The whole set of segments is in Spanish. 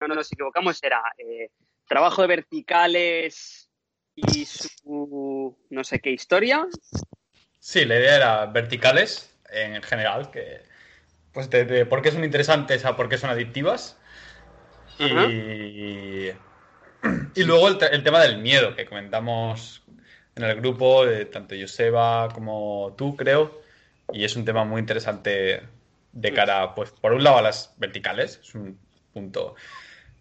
no nos equivocamos, era eh, trabajo de verticales y su no sé qué historia. Sí, la idea era verticales en general, que pues de, por qué son interesantes a por qué son adictivas. Y, y, luego el, tema del miedo que comentamos en el grupo, de tanto Joseba como tú, creo. Y es un tema muy interesante de cara, pues, por un lado a las verticales, es un punto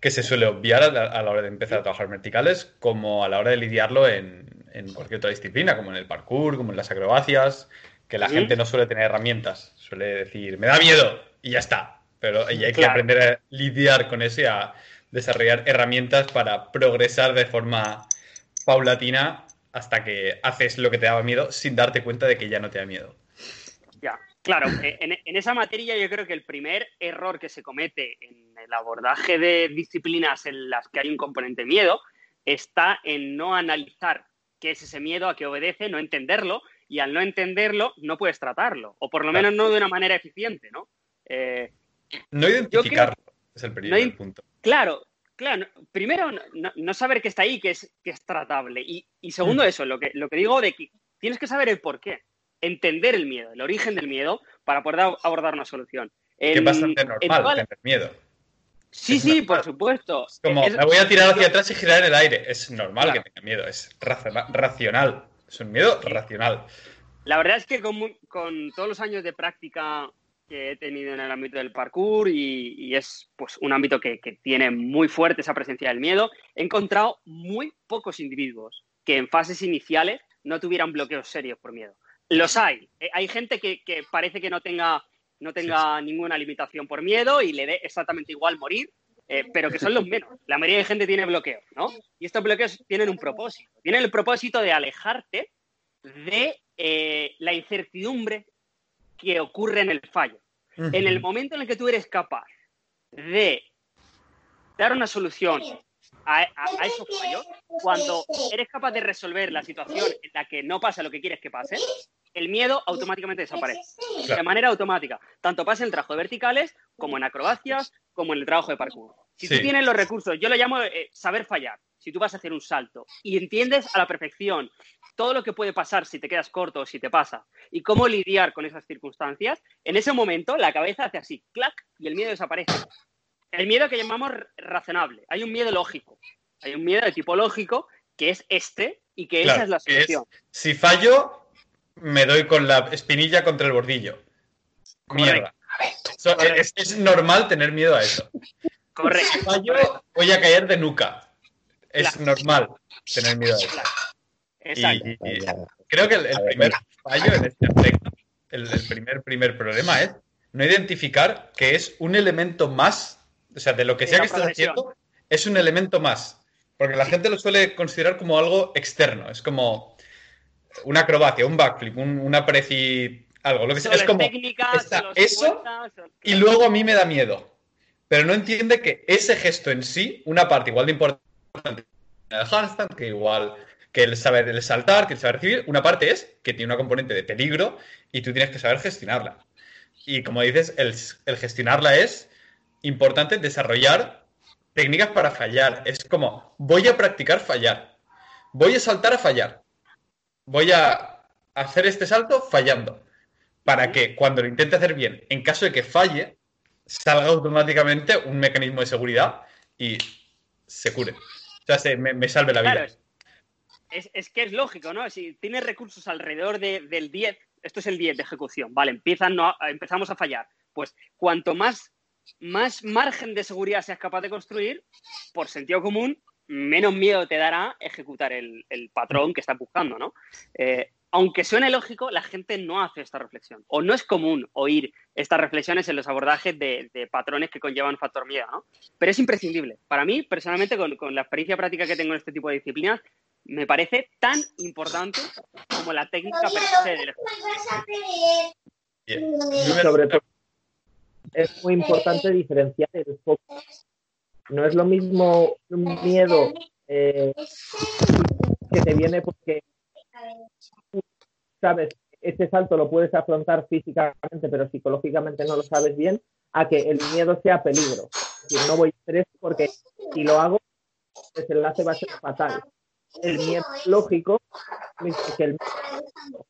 que se suele obviar a la, hora de empezar a trabajar verticales, como a la hora de lidiarlo en, cualquier otra disciplina, como en el parkour, como en las acrobacias, que la gente no suele tener herramientas, suele decir, me da miedo y ya está. Pero hay que aprender a lidiar con eso y a desarrollar herramientas para progresar de forma paulatina hasta que haces lo que te daba miedo sin darte cuenta de que ya no te da miedo. Claro, eh, en, esa materia yo creo que el primer error que se comete en el abordaje de disciplinas en las que hay un componente miedo está en no analizar qué es ese miedo, a qué obedece, no entenderlo, y al no entenderlo no puedes tratarlo, o por lo menos no de una manera eficiente, ¿no? Eh, no identificarlo es el primer punto. Claro, claro. Primero, no, saber que está ahí, que es, que es tratable. Y, segundo, mm. eso, lo que, lo que digo de que tienes que saber el por qué entender el miedo, el origen del miedo, para poder abordar una solución. que es bastante normal tener miedo. Sí, sí, por supuesto. como, me voy a tirar hacia atrás y girar en el aire. Es normal que tenga miedo, es racional. Es un miedo racional. La verdad es que con, todos los años de práctica que he tenido en el ámbito del parkour y, es pues un ámbito que, que, tiene muy fuerte esa presencia del miedo, he encontrado muy pocos individuos que en fases iniciales no tuvieran bloqueos serios por miedo. Los hay. Eh, hay gente que, parece que no tenga, no tenga ninguna limitación por miedo y le dé exactamente igual morir, eh, pero que son los menos. La mayoría de gente tiene bloqueos, ¿no? Y estos bloqueos tienen un propósito. Tienen el propósito de alejarte de eh, la incertidumbre que ocurre en el fallo. En el momento en el que tú eres capaz de dar una solución a, esos fallos, cuando eres capaz de resolver la situación en la que no pasa lo que quieres que pase, el miedo automáticamente desaparece. De manera automática. Tanto pasa en el trabajo de verticales, como en acrobacias, como en el trabajo de parkour. Si tú tienes los recursos, yo lo llamo eh, saber fallar. Si tú vas a hacer un salto y entiendes a la perfección todo lo que puede pasar si te quedas corto o si te pasa y cómo lidiar con esas circunstancias, en ese momento la cabeza hace así, clac, y el miedo desaparece el miedo que llamamos razonable. Hay un miedo lógico. Hay un miedo de tipo lógico que es este y que esa es la solución. si fallo, me doy con la espinilla contra el bordillo. Mierda. es, normal tener miedo a eso. Correcto. Si fallo, voy a caer de nuca. Es normal tener miedo a eso. Exacto. creo que el, primer fallo en este aspecto, el, el primer, primer problema es no identificar que es un elemento más o sea, de lo que sea que estés haciendo, es un elemento más. Porque la gente lo suele considerar como algo externo. Es como una acrobacia, un backflip, una preci... algo. Lo que sea. Es como eso y luego a mí me da miedo. Pero no entiende que ese gesto en sí, una parte igual de importante el handstand, que igual que el saber el saltar, que el saber recibir, una parte es que tiene una componente de peligro y tú tienes que saber gestionarla. Y como dices, el gestionarla es importante desarrollar técnicas para fallar. Es como, voy a practicar fallar. Voy a saltar a fallar. Voy a hacer este salto fallando. Para que cuando lo intente hacer bien, en caso de que falle, salga automáticamente un mecanismo de seguridad y se cure. O sea, se, me, salve la vida. es, que es lógico, ¿no? Si tienes recursos alrededor del 10, esto es el 10 de ejecución, ¿vale? Empiezan, no, empezamos a fallar. Pues cuanto más más margen de seguridad seas capaz de construir, por sentido común, menos miedo te dará ejecutar el, patrón que estás buscando, ¿no? Eh, aunque suene lógico, la gente no hace esta reflexión. O no es común oír estas reflexiones en los abordajes de, patrones que conllevan factor miedo, ¿no? Pero es imprescindible. Para mí, personalmente, con, la experiencia práctica que tengo en este tipo de disciplinas, me parece tan importante como la técnica per se del Sobre todo es muy importante diferenciar el foco. No es lo mismo un miedo eh, que te viene porque sabes ese salto lo puedes afrontar físicamente, pero psicológicamente no lo sabes bien, a que el miedo sea peligro. decir, no voy a hacer esto porque si lo hago, el enlace va a ser fatal. El miedo lógico que el miedo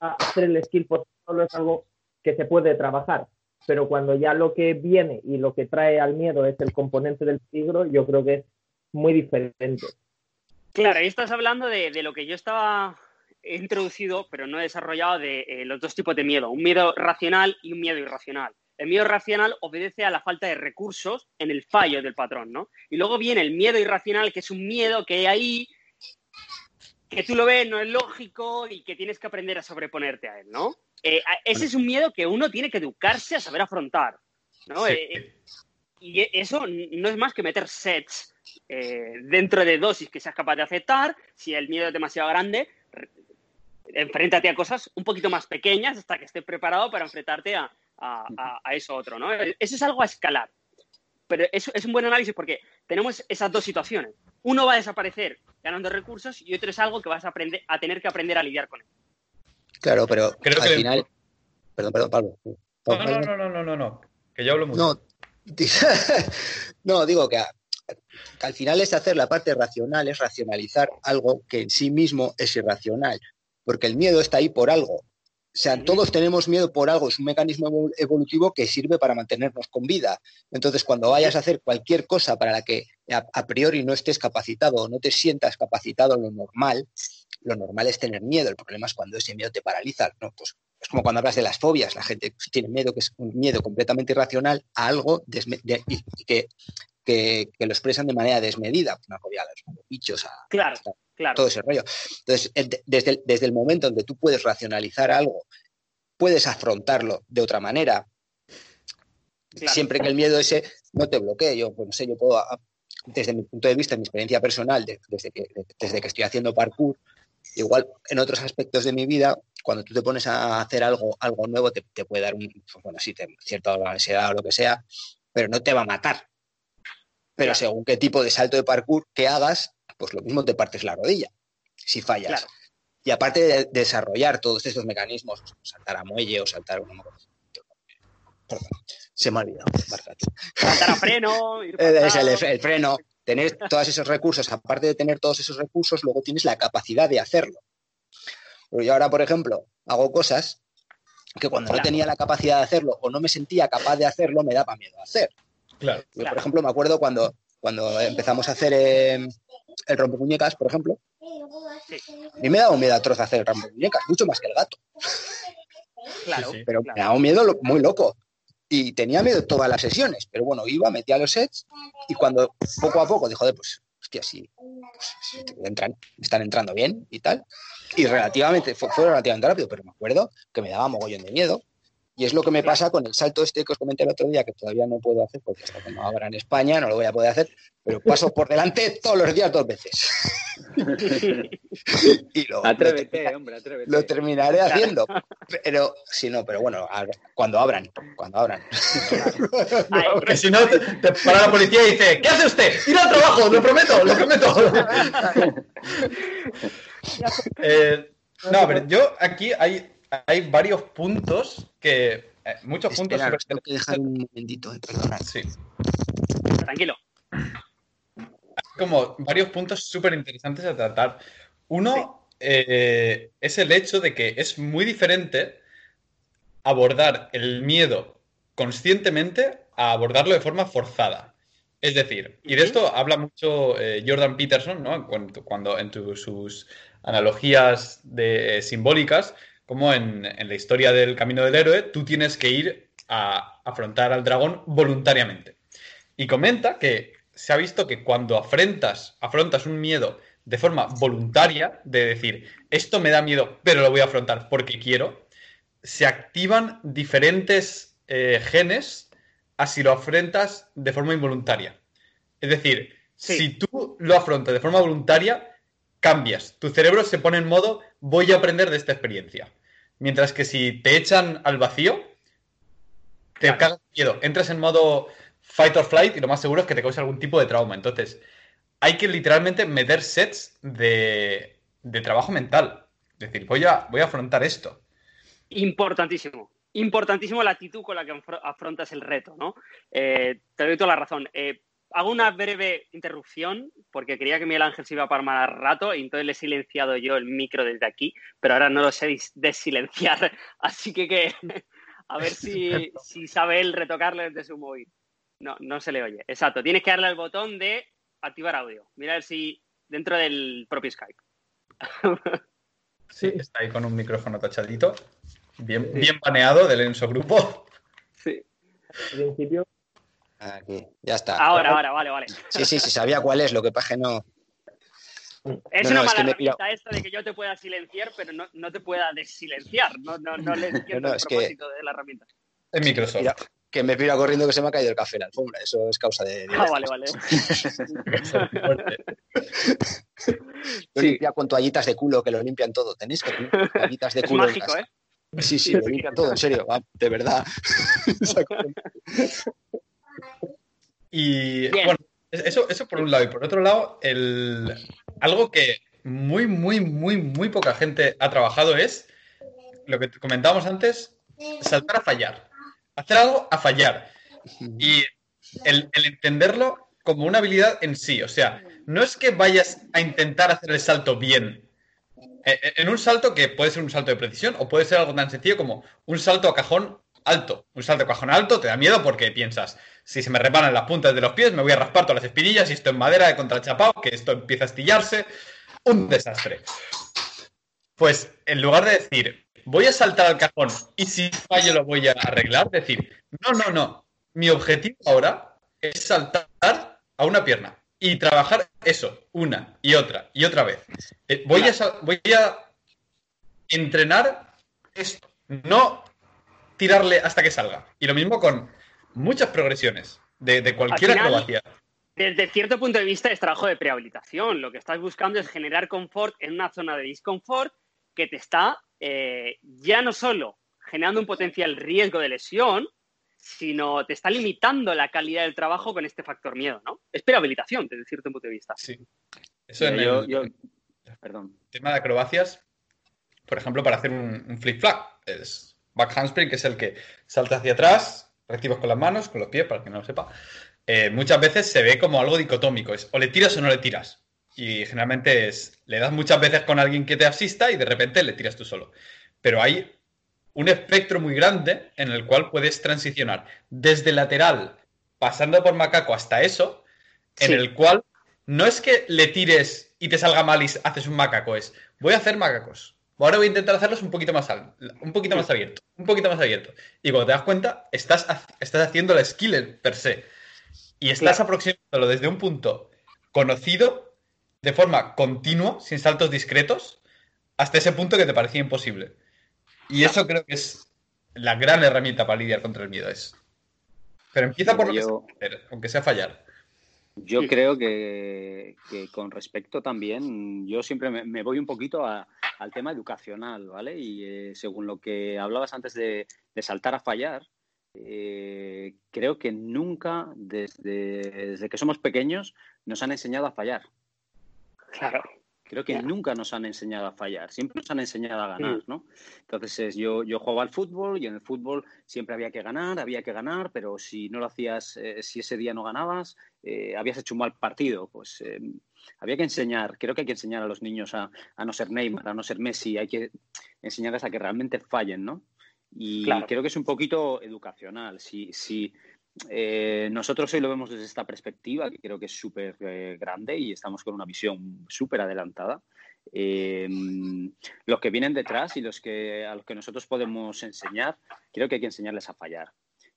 hacer el skill por solo es algo que se puede trabajar. Pero cuando ya lo que viene y lo que trae al miedo es el componente del peligro, yo creo que es muy diferente. Claro, ahí estás hablando de, lo que yo estaba introducido, pero no he desarrollado, de eh, los dos tipos de miedo, un miedo racional y un miedo irracional. El miedo racional obedece a la falta de recursos en el fallo del patrón, ¿no? Y luego viene el miedo irracional, que es un miedo que hay ahí, que tú lo ves, no es lógico y que tienes que aprender a sobreponerte a él, ¿no? Eh, ese es un miedo que uno tiene que educarse a saber afrontar, ¿no? Eh, y eso no es más que meter sets eh, dentro de dosis que seas capaz de aceptar. Si el miedo es demasiado grande, enfréntate a cosas un poquito más pequeñas hasta que estés preparado para enfrentarte a, eso otro, ¿no? Eso es algo a escalar. Pero eso es un buen análisis porque tenemos esas dos situaciones. Uno va a desaparecer ganando recursos y otro es algo que vas a, aprender, a tener que aprender a lidiar con él. Claro, pero al final... Perdón, perdón, Pablo. No, no, no, no, no, no, que yo hablo mucho. No, no digo que al final es hacer la parte racional, es racionalizar algo que en sí mismo es irracional, porque el miedo está ahí por algo. O sea, todos tenemos miedo por algo, es un mecanismo evolutivo que sirve para mantenernos con vida. Entonces, cuando vayas a hacer cualquier cosa para la que a, priori no estés capacitado o no te sientas capacitado en lo normal, lo normal es tener miedo. El problema es cuando ese miedo te paraliza. ¿no? Pues es como cuando hablas de las fobias, la gente tiene miedo, que es un miedo completamente irracional a algo que que, lo expresan de manera desmedida, una fobia a los bichos, a, claro, claro. todo ese rollo. Entonces, desde el, desde el momento en que tú puedes racionalizar algo, puedes afrontarlo de otra manera, siempre que el miedo ese no te bloquee. Yo, pues, no sé, yo puedo, desde mi punto de vista, mi experiencia personal, desde, que, desde que estoy haciendo parkour, igual en otros aspectos de mi vida, cuando tú te pones a hacer algo, algo nuevo, te, puede dar un, bueno, sí, cierta ansiedad o lo que sea, pero no te va a matar. Pero según qué tipo de salto de parkour que hagas, pues lo mismo te partes la rodilla si fallas. Y aparte de desarrollar todos estos mecanismos, saltar a muelle o saltar una... Perdón, se me ha olvidado. Saltar a freno. Ir es el, el, freno. Tener todos esos recursos, aparte de tener todos esos recursos, luego tienes la capacidad de hacerlo. Pero yo ahora, por ejemplo, hago cosas que cuando no tenía la capacidad de hacerlo o no me sentía capaz de hacerlo, me daba miedo hacer. Claro, Por ejemplo, me acuerdo cuando, cuando empezamos a hacer eh, el rompemuñecas, por ejemplo. A mí me daba un miedo atroz hacer el rompemuñecas, mucho más que el gato. Claro, pero me daba un miedo muy loco. Y tenía miedo todas las sesiones, pero bueno, iba, metía los sets y cuando poco a poco dijo, de, pues, hostia, sí, pues, entran, están entrando bien y tal. Y relativamente, fue, fue relativamente rápido, pero me acuerdo que me daba mogollón de miedo y es lo que me pasa con el salto este que os comenté el otro día, que todavía no puedo hacer porque hasta que no abra en España no lo voy a poder hacer, pero paso por delante todos los días dos veces. y lo, atrévete, hombre, atrévete. Lo terminaré haciendo. Pero si no, pero bueno, cuando abran, cuando abran. porque si no, te, para la policía y dice, ¿qué hace usted? Ir al trabajo, lo prometo, lo prometo. Eh, no, pero yo aquí hay hay varios puntos que. Eh, muchos puntos. Tengo que dejar un momentito, eh, perdonad. Sí. Tranquilo. Hay como varios puntos súper interesantes a tratar. Uno eh, es el hecho de que es muy diferente abordar el miedo conscientemente a abordarlo de forma forzada. Es decir, y de esto habla mucho Jordan Peterson, ¿no? Cuando, cuando en sus analogías de, simbólicas, como en, la historia del camino del héroe, tú tienes que ir a afrontar al dragón voluntariamente. Y comenta que se ha visto que cuando afrontas, afrontas un miedo de forma voluntaria, de decir, esto me da miedo, pero lo voy a afrontar porque quiero, se activan diferentes eh, genes a si lo afrontas de forma involuntaria. Es decir, si tú lo afrontas de forma voluntaria, cambias. Tu cerebro se pone en modo voy a aprender de esta experiencia. Mientras que si te echan al vacío, te cagas miedo. Entras en modo fight or flight y lo más seguro es que te cause algún tipo de trauma. Entonces, hay que literalmente meter sets de, trabajo mental. Es decir, voy a, voy a afrontar esto. Importantísimo. importantísimo la actitud con la que afrontas el reto, ¿no? Eh, te doy toda la razón. Eh, hago una breve interrupción porque creía que Miguel Ángel se iba a parar rato y entonces le he silenciado yo el micro desde aquí, pero ahora no lo sé desilenciar, así que, que a ver si, si sabe él retocarle desde su móvil. No, no se le oye. Exacto, tienes que darle al botón de activar audio. Mira a ver si dentro del propio Skype. Sí, está ahí con un micrófono tachadito. Bien, bien baneado del Enso Grupo. Sí. Al principio. Aquí, ya está. Ahora, ahora, vale, vale. Sí, sí, sí, sabía cuál es, lo que pasa que no. Es No, una no, es que mala herramienta esta de que yo te pueda silenciar, pero no, no te pueda desilenciar. No, no, no le entiendo No, no, el es que- propósito de la herramienta. En Microsoft. Mira, que me pira corriendo que se me ha caído el café en la alfombra. Eso es causa de. Ah, vale, vale. Fuerte. Lo limpia con toallitas de culo, que lo limpian todo. Tenéis que tener toallitas de Es culo. en mágico, casa. ¿eh? Sí, sí, lo limpian todo, en serio. va, de verdad. Y Bien. bueno, eso, eso por un lado. Y por otro lado, el, algo que muy, muy, muy, muy poca gente ha trabajado es lo que comentábamos antes, saltar a fallar. Hacer algo a fallar. Y el, el entenderlo como una habilidad en sí. O sea, no es que vayas a intentar hacer el salto bien. Eh, eh, En un salto que puede ser un salto de precisión o puede ser algo tan sencillo como un salto a cajón alto. Un salto a cajón alto te da miedo porque piensas, si se me reparan las puntas de los pies, me voy a raspar todas las espinillas y esto en madera de contrachapado, que esto empieza a estillarse. Un desastre. Pues en lugar de decir, voy a saltar al cajón y si fallo lo voy a arreglar, decir, no, no, no. Mi objetivo ahora es saltar a una pierna y trabajar eso una y otra y otra vez. Eh, voy, a, voy a entrenar esto, no tirarle hasta que salga. Y lo mismo con muchas progresiones de, de cualquier final, acrobacia. Desde cierto punto de vista es trabajo de prehabilitación. Lo que estás buscando es generar confort en una zona de disconfort que te está eh, ya no solo generando un potencial riesgo de lesión, sino te está limitando la calidad del trabajo con este factor miedo, ¿no? Es prehabilitación desde cierto punto de vista. Sí. Eso en yo- el yo- Perdón. tema de acrobacias, por ejemplo, para hacer un, un flip flap, es back handspring, que es el que salta hacia atrás, reactivas con las manos, con los pies, para que no lo sepa. Eh, muchas veces se ve como algo dicotómico, es o le tiras o no le tiras. Y generalmente es, le das muchas veces con alguien que te asista y de repente le tiras tú solo. Pero hay un espectro muy grande en el cual puedes transicionar desde lateral, pasando por macaco hasta eso, en Sí. el cual no es que le tires y te salga mal y haces un macaco, es voy a hacer macacos. Ahora voy a intentar hacerlos un poquito más al- un poquito más abierto, un poquito más abierto. Y cuando te das cuenta, estás, estás haciendo la skill per se. Y estás Claro. aproximándolo desde un punto conocido, de forma continua, sin saltos discretos, hasta ese punto que te parecía imposible. Y eso creo que es la gran herramienta para lidiar contra el miedo. Es. Pero empieza por lo que sea aunque sea fallar. Yo Sí. creo que, que con respecto también, yo siempre me, me voy un poquito a- al tema educacional, ¿vale? Y eh, según lo que hablabas antes de, de saltar a fallar, eh, creo que nunca, desde, desde que somos pequeños, nos han enseñado a fallar. Claro. Creo que Ya. nunca nos han enseñado a fallar, siempre nos han enseñado a ganar, Mm. ¿no? Entonces es, yo, yo jugaba al fútbol y en el fútbol siempre había que ganar, había que ganar, pero si no lo hacías, eh, si ese día no ganabas, eh, habías hecho un mal partido. Pues eh, había que enseñar, creo que hay que enseñar a los niños a, a no ser Neymar, a no ser Messi, hay que enseñarles a que realmente fallen, ¿no? Y Claro. creo que es un poquito educacional. Si, si eh, nosotros hoy lo vemos desde esta perspectiva, que creo que es súper eh, grande y estamos con una visión súper adelantada. Eh, los que vienen detrás y los que a los que nosotros podemos enseñar, creo que hay que enseñarles a fallar.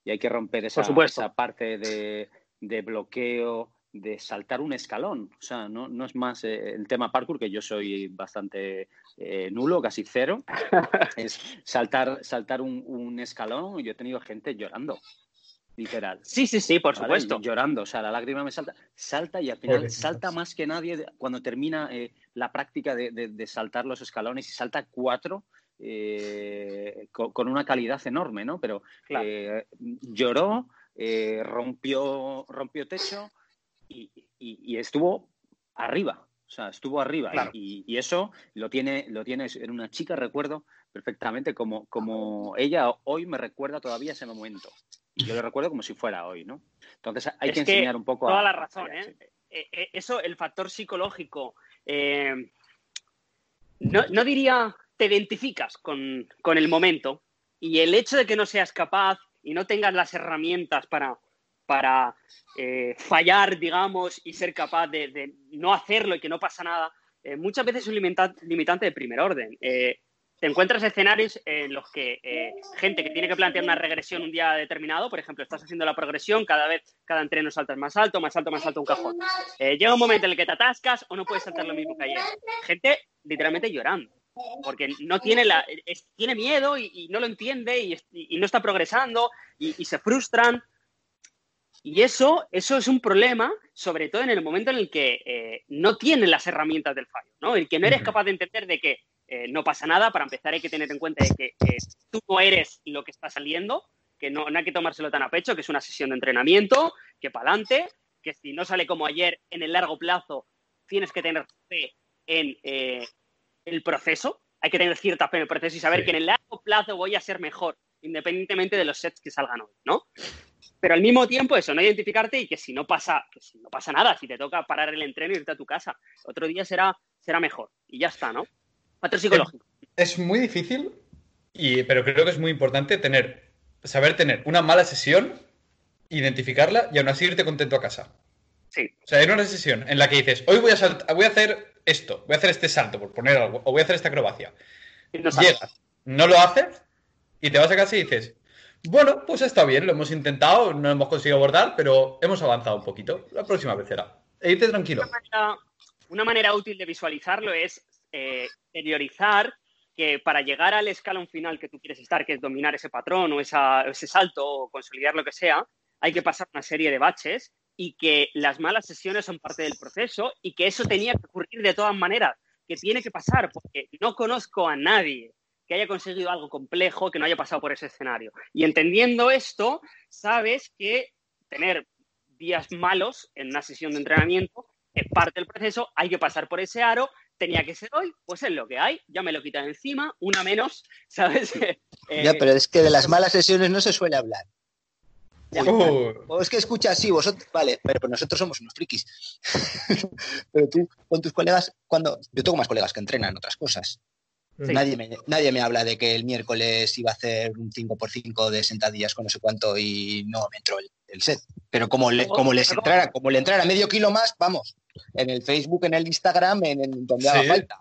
Y hay que romper esa, esa parte de, de bloqueo, de saltar un escalón. O sea, no, no es más eh, el tema parkour, que yo soy bastante eh, nulo, casi cero. es saltar, saltar un, un escalón. Yo he tenido gente llorando, literal. Sí, sí, sí, por ¿vale? supuesto. Llorando, o sea, la lágrima me salta. Salta y al final salta más que nadie de- cuando termina eh, la práctica de, de- de saltar los escalones y salta cuatro eh, co- con, una calidad enorme, ¿no? Pero Claro. eh, lloró, eh, rompió, rompió techo y, y- y estuvo arriba. O sea, estuvo arriba y, eso lo tiene, lo tiene en una chica, recuerdo perfectamente como, como ella hoy me recuerda todavía ese momento. Yo lo recuerdo como si fuera hoy, ¿no? Entonces hay que, enseñar un poco toda a... Toda la razón, ¿eh? Eh, ¿eh? Eso, el factor psicológico, eh, no, no, diría te identificas con, con el momento y el hecho de que no seas capaz y no tengas las herramientas para para eh, fallar, digamos, y ser capaz de, no hacerlo y que no pasa nada, eh, muchas veces es un limitante de primer orden. Eh, te encuentras escenarios en los que gente que tiene que plantear una regresión un día determinado, por ejemplo, estás haciendo la progresión, cada vez cada entreno saltas más alto, más alto, más alto un cajón. llega un momento en el que te atascas o no puedes saltar lo mismo que ayer. Gente literalmente llorando porque no tiene la tiene miedo y, no lo entiende y, no está progresando y, se frustran y eso, eso es un problema, sobre todo en el momento en el que eh, no tienes las herramientas del fallo, ¿no? El que no eres capaz de entender de que eh, no pasa nada, para empezar hay que tener en cuenta que tú no eres lo que está saliendo, que no, no hay que tomárselo tan a pecho, que es una sesión de entrenamiento, que para adelante, que si no sale como ayer en el largo plazo, tienes que tener fe en eh, el proceso, hay que tener cierta fe en el proceso y saber que en el largo plazo voy a ser mejor, independientemente de los sets que salgan hoy, ¿no? Pero al mismo tiempo eso, no identificarte y que si no pasa, que si no pasa nada, si te toca parar el entreno y irte a tu casa, otro día será, será mejor. Y ya está, ¿no? Psicológico. Es, muy difícil, y, pero creo que es muy importante tener, saber tener una mala sesión, identificarla y aún así irte contento a casa. Sí. O sea, en una sesión en la que dices, hoy voy a, voy a hacer esto, voy a hacer este salto, por poner algo, o voy a hacer esta acrobacia. no Llegas, no lo haces y te vas a casa y dices, bueno, pues está bien, lo hemos intentado, no hemos conseguido abordar, pero hemos avanzado un poquito. La próxima vez será. E irte tranquilo. Una manera, útil de visualizarlo es eh, que para llegar al escalón final que tú quieres estar, que es dominar ese patrón o ese salto o consolidar lo que sea, hay que pasar una serie de baches y que las malas sesiones son parte del proceso y que eso tenía que ocurrir de todas maneras, que tiene que pasar, porque no conozco a nadie que haya conseguido algo complejo, que no haya pasado por ese escenario. Y entendiendo esto, sabes que tener días malos en una sesión de entrenamiento es parte del proceso, hay que pasar por ese aro, tenía que ser hoy, pues es lo que hay, ya me lo quitan encima, una menos, ¿sabes? ya, eh, pero es que de las malas sesiones no se suele hablar. O es que escucha así, vosotros, vale, pero pues nosotros somos unos frikis. pero tú, con tus colegas, cuando. Yo tengo más colegas que entrenan otras cosas. Nadie, me, nadie me habla de que el miércoles iba a hacer un 5x5 de sentadillas con no sé cuánto y no me entró el, set. Pero como, le, como les entrara, como le entrara medio kilo más, vamos, en el Facebook, en el Instagram, en, donde haga falta.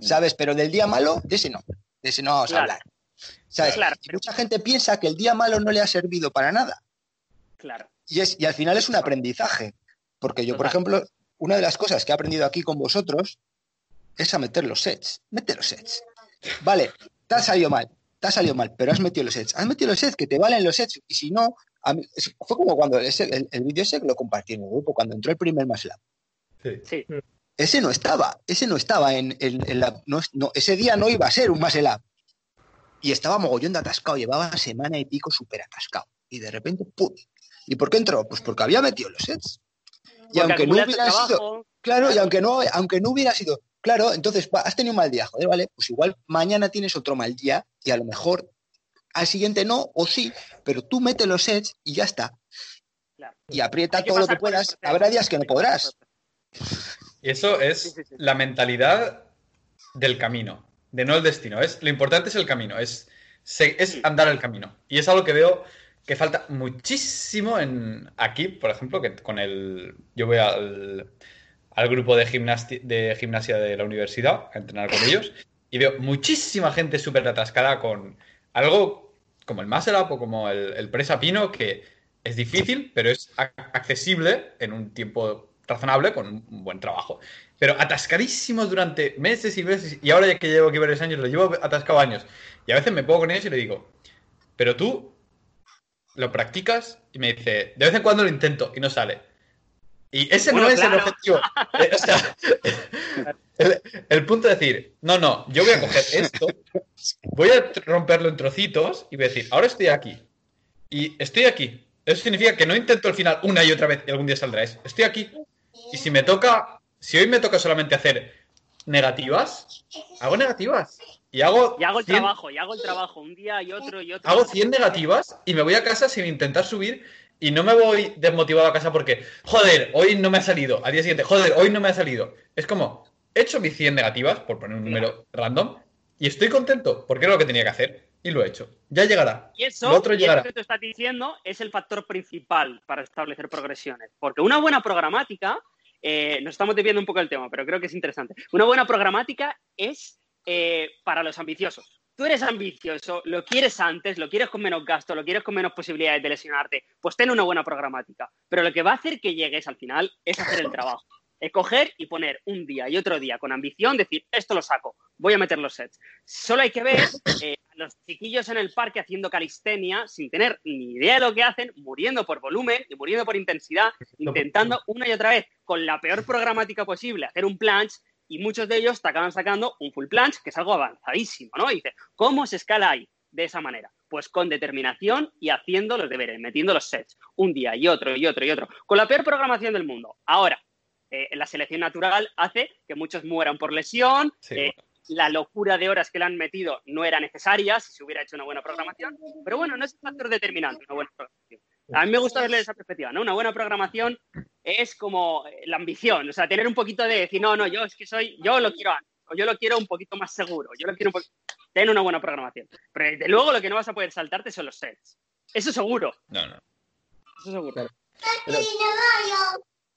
¿Sabes? Pero del día malo, de ese no. De ese no vamos a hablar. ¿Sabes? Mucha gente piensa que el día malo no le ha servido para nada. Claro. Y, es, y al final es un aprendizaje. Porque yo, por ejemplo, una de las cosas que he aprendido aquí con vosotros es a meter los sets. Mete los sets. Vale, te ha salido mal, te ha salido mal, pero has metido los sets. Has metido los sets que te valen los sets. Y si no, fue como cuando ese, el, vídeo ese lo compartí en el grupo, cuando entró el primer más Sí. Ese no estaba, ese no estaba en, la. No, ese día no iba a ser un más Y estaba mogollón de atascado, llevaba semana y pico súper atascado. Y de repente, ¡pum! ¿Y por qué entró? Pues porque había metido los sets. Y aunque no hubiera sido. Claro, y aunque no, aunque no hubiera sido Claro, entonces has tenido un mal día, joder, vale, pues igual mañana tienes otro mal día y a lo mejor al siguiente no, o sí, pero tú mete los sets y ya está. Y aprieta todo lo que puedas. Habrá días que no podrás. Y eso es la mentalidad del camino, de no el destino. Es, lo importante es el camino, es, es andar el camino. Y es algo que veo que falta muchísimo en aquí, por ejemplo, que con el. Yo voy al al grupo de, de gimnasia de la universidad a entrenar con ellos y veo muchísima gente súper atascada con algo como el muscle up o como el, el presa pino que es difícil, pero es accesible en un tiempo razonable con un buen trabajo. Pero atascadísimos durante meses y meses, y ahora ya que llevo aquí varios años, lo llevo atascado años. Y a veces me pongo con ellos y le digo, pero tú lo practicas y me dice, de vez en cuando lo intento y no sale. Y ese no es el objetivo. Eh, o sea, el, punto de decir, no, no, yo voy a coger esto, voy a romperlo en trocitos y voy a decir, ahora estoy aquí. Y estoy aquí. Eso significa que no intento al final una y otra vez y algún día saldrá. estoy aquí. Y si me toca si hoy me toca solamente hacer negativas, hago negativas. Y hago, y hago el trabajo, y hago el trabajo, un día y otro y otro. Hago 100 negativas y me voy a casa sin intentar subir y no me voy desmotivado a casa porque, joder, hoy no me ha salido. Al día siguiente, joder, hoy no me ha salido. Es como, he hecho mis 100 negativas, por poner un número random, y estoy contento porque era lo que tenía que hacer y lo he hecho. Ya llegará. Y eso, otro llegará. que tú estás diciendo es el factor principal para establecer progresiones. Porque una buena programática, eh, nos estamos desviando un poco del tema, pero creo que es interesante. Una buena programática es eh, para los ambiciosos. Tú eres ambicioso, lo quieres antes, lo quieres con menos gasto, lo quieres con menos posibilidades de lesionarte, pues ten una buena programática. Pero lo que va a hacer que llegues al final es hacer el trabajo. Escoger y poner un día y otro día con ambición, decir, esto lo saco, voy a meter los sets. Solo hay que ver eh, a los chiquillos en el parque haciendo calistenia sin tener ni idea de lo que hacen, muriendo por volumen y muriendo por intensidad, intentando una y otra vez con la peor programática posible hacer un planche y muchos de ellos te acaban sacando un full planche, que es algo avanzadísimo, ¿no? Y dice, ¿cómo se escala ahí? De esa manera. Pues con determinación y haciendo los deberes, metiendo los sets, un día y otro y otro y otro, con la peor programación del mundo. Ahora, eh, la selección natural hace que muchos mueran por lesión, eh, la locura de horas que le han metido no era necesaria si se hubiera hecho una buena programación, pero bueno, no es un factor determinante una buena programación. A mí me gusta verle esa perspectiva, ¿no? Una buena programación es como eh, la ambición, o sea, tener un poquito de decir, no, no, yo es que soy, yo lo quiero antes, o yo lo quiero un poquito más seguro, yo lo quiero un Ten una buena programación. Pero desde luego lo que no vas a poder saltarte son los sets. Eso seguro. No, no. Eso seguro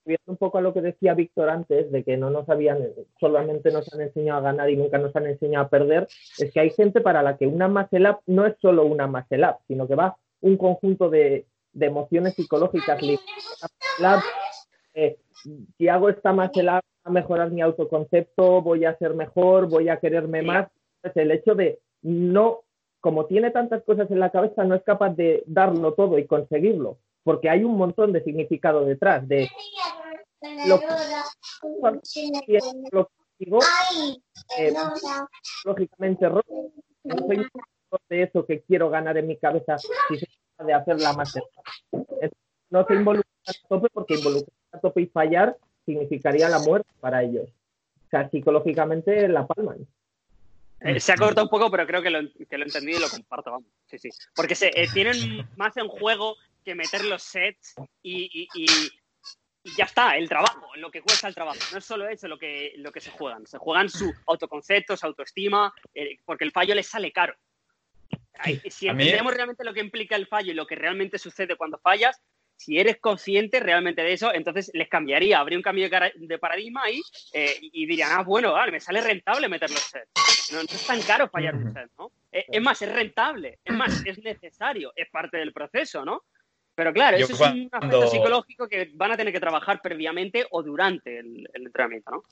viendo un poco a lo que decía Víctor antes, de que no nos habían, solamente nos han enseñado a ganar y nunca nos han enseñado a perder, es que hay gente para la que una muscle up no es solo una muscle up, sino que va un conjunto de, emociones psicológicas. Eh, si hago esta muscle up, a mejorar mi autoconcepto, voy a ser mejor, voy a quererme más. Pues el hecho de no, como tiene tantas cosas en la cabeza, no es capaz de darlo todo y conseguirlo porque hay un montón de significado detrás de lo que, lo digo, eh, lógicamente no soy de eso que quiero ganar en mi cabeza si se trata de hacer la más no se involucra a tope porque involucrar a tope y fallar significaría la muerte para ellos. O sea, psicológicamente la palman. Eh, se ha cortado un poco, pero creo que lo, que lo he entendido y lo comparto, vamos. Sí, sí. Porque se, eh, tienen más en juego que meter los sets y, ya está, el trabajo, lo que cuesta el trabajo. No es solo eso lo que, lo que se juegan, se juegan su autoconcepto, su autoestima, eh, porque el fallo les sale caro. Si entendemos realmente lo que implica el fallo y lo que realmente sucede cuando fallas, si eres consciente realmente de eso, entonces les cambiaría, habría un cambio de paradigma ahí eh, y dirían, ah, bueno, vale, me sale rentable meter los sets. No, es tan caro fallar un set, ¿no? Eh, es más, es rentable, es más, es necesario, es parte del proceso, ¿no? Pero claro, eso es un aspecto psicológico que van a tener que trabajar previamente o durante el, entrenamiento, ¿no?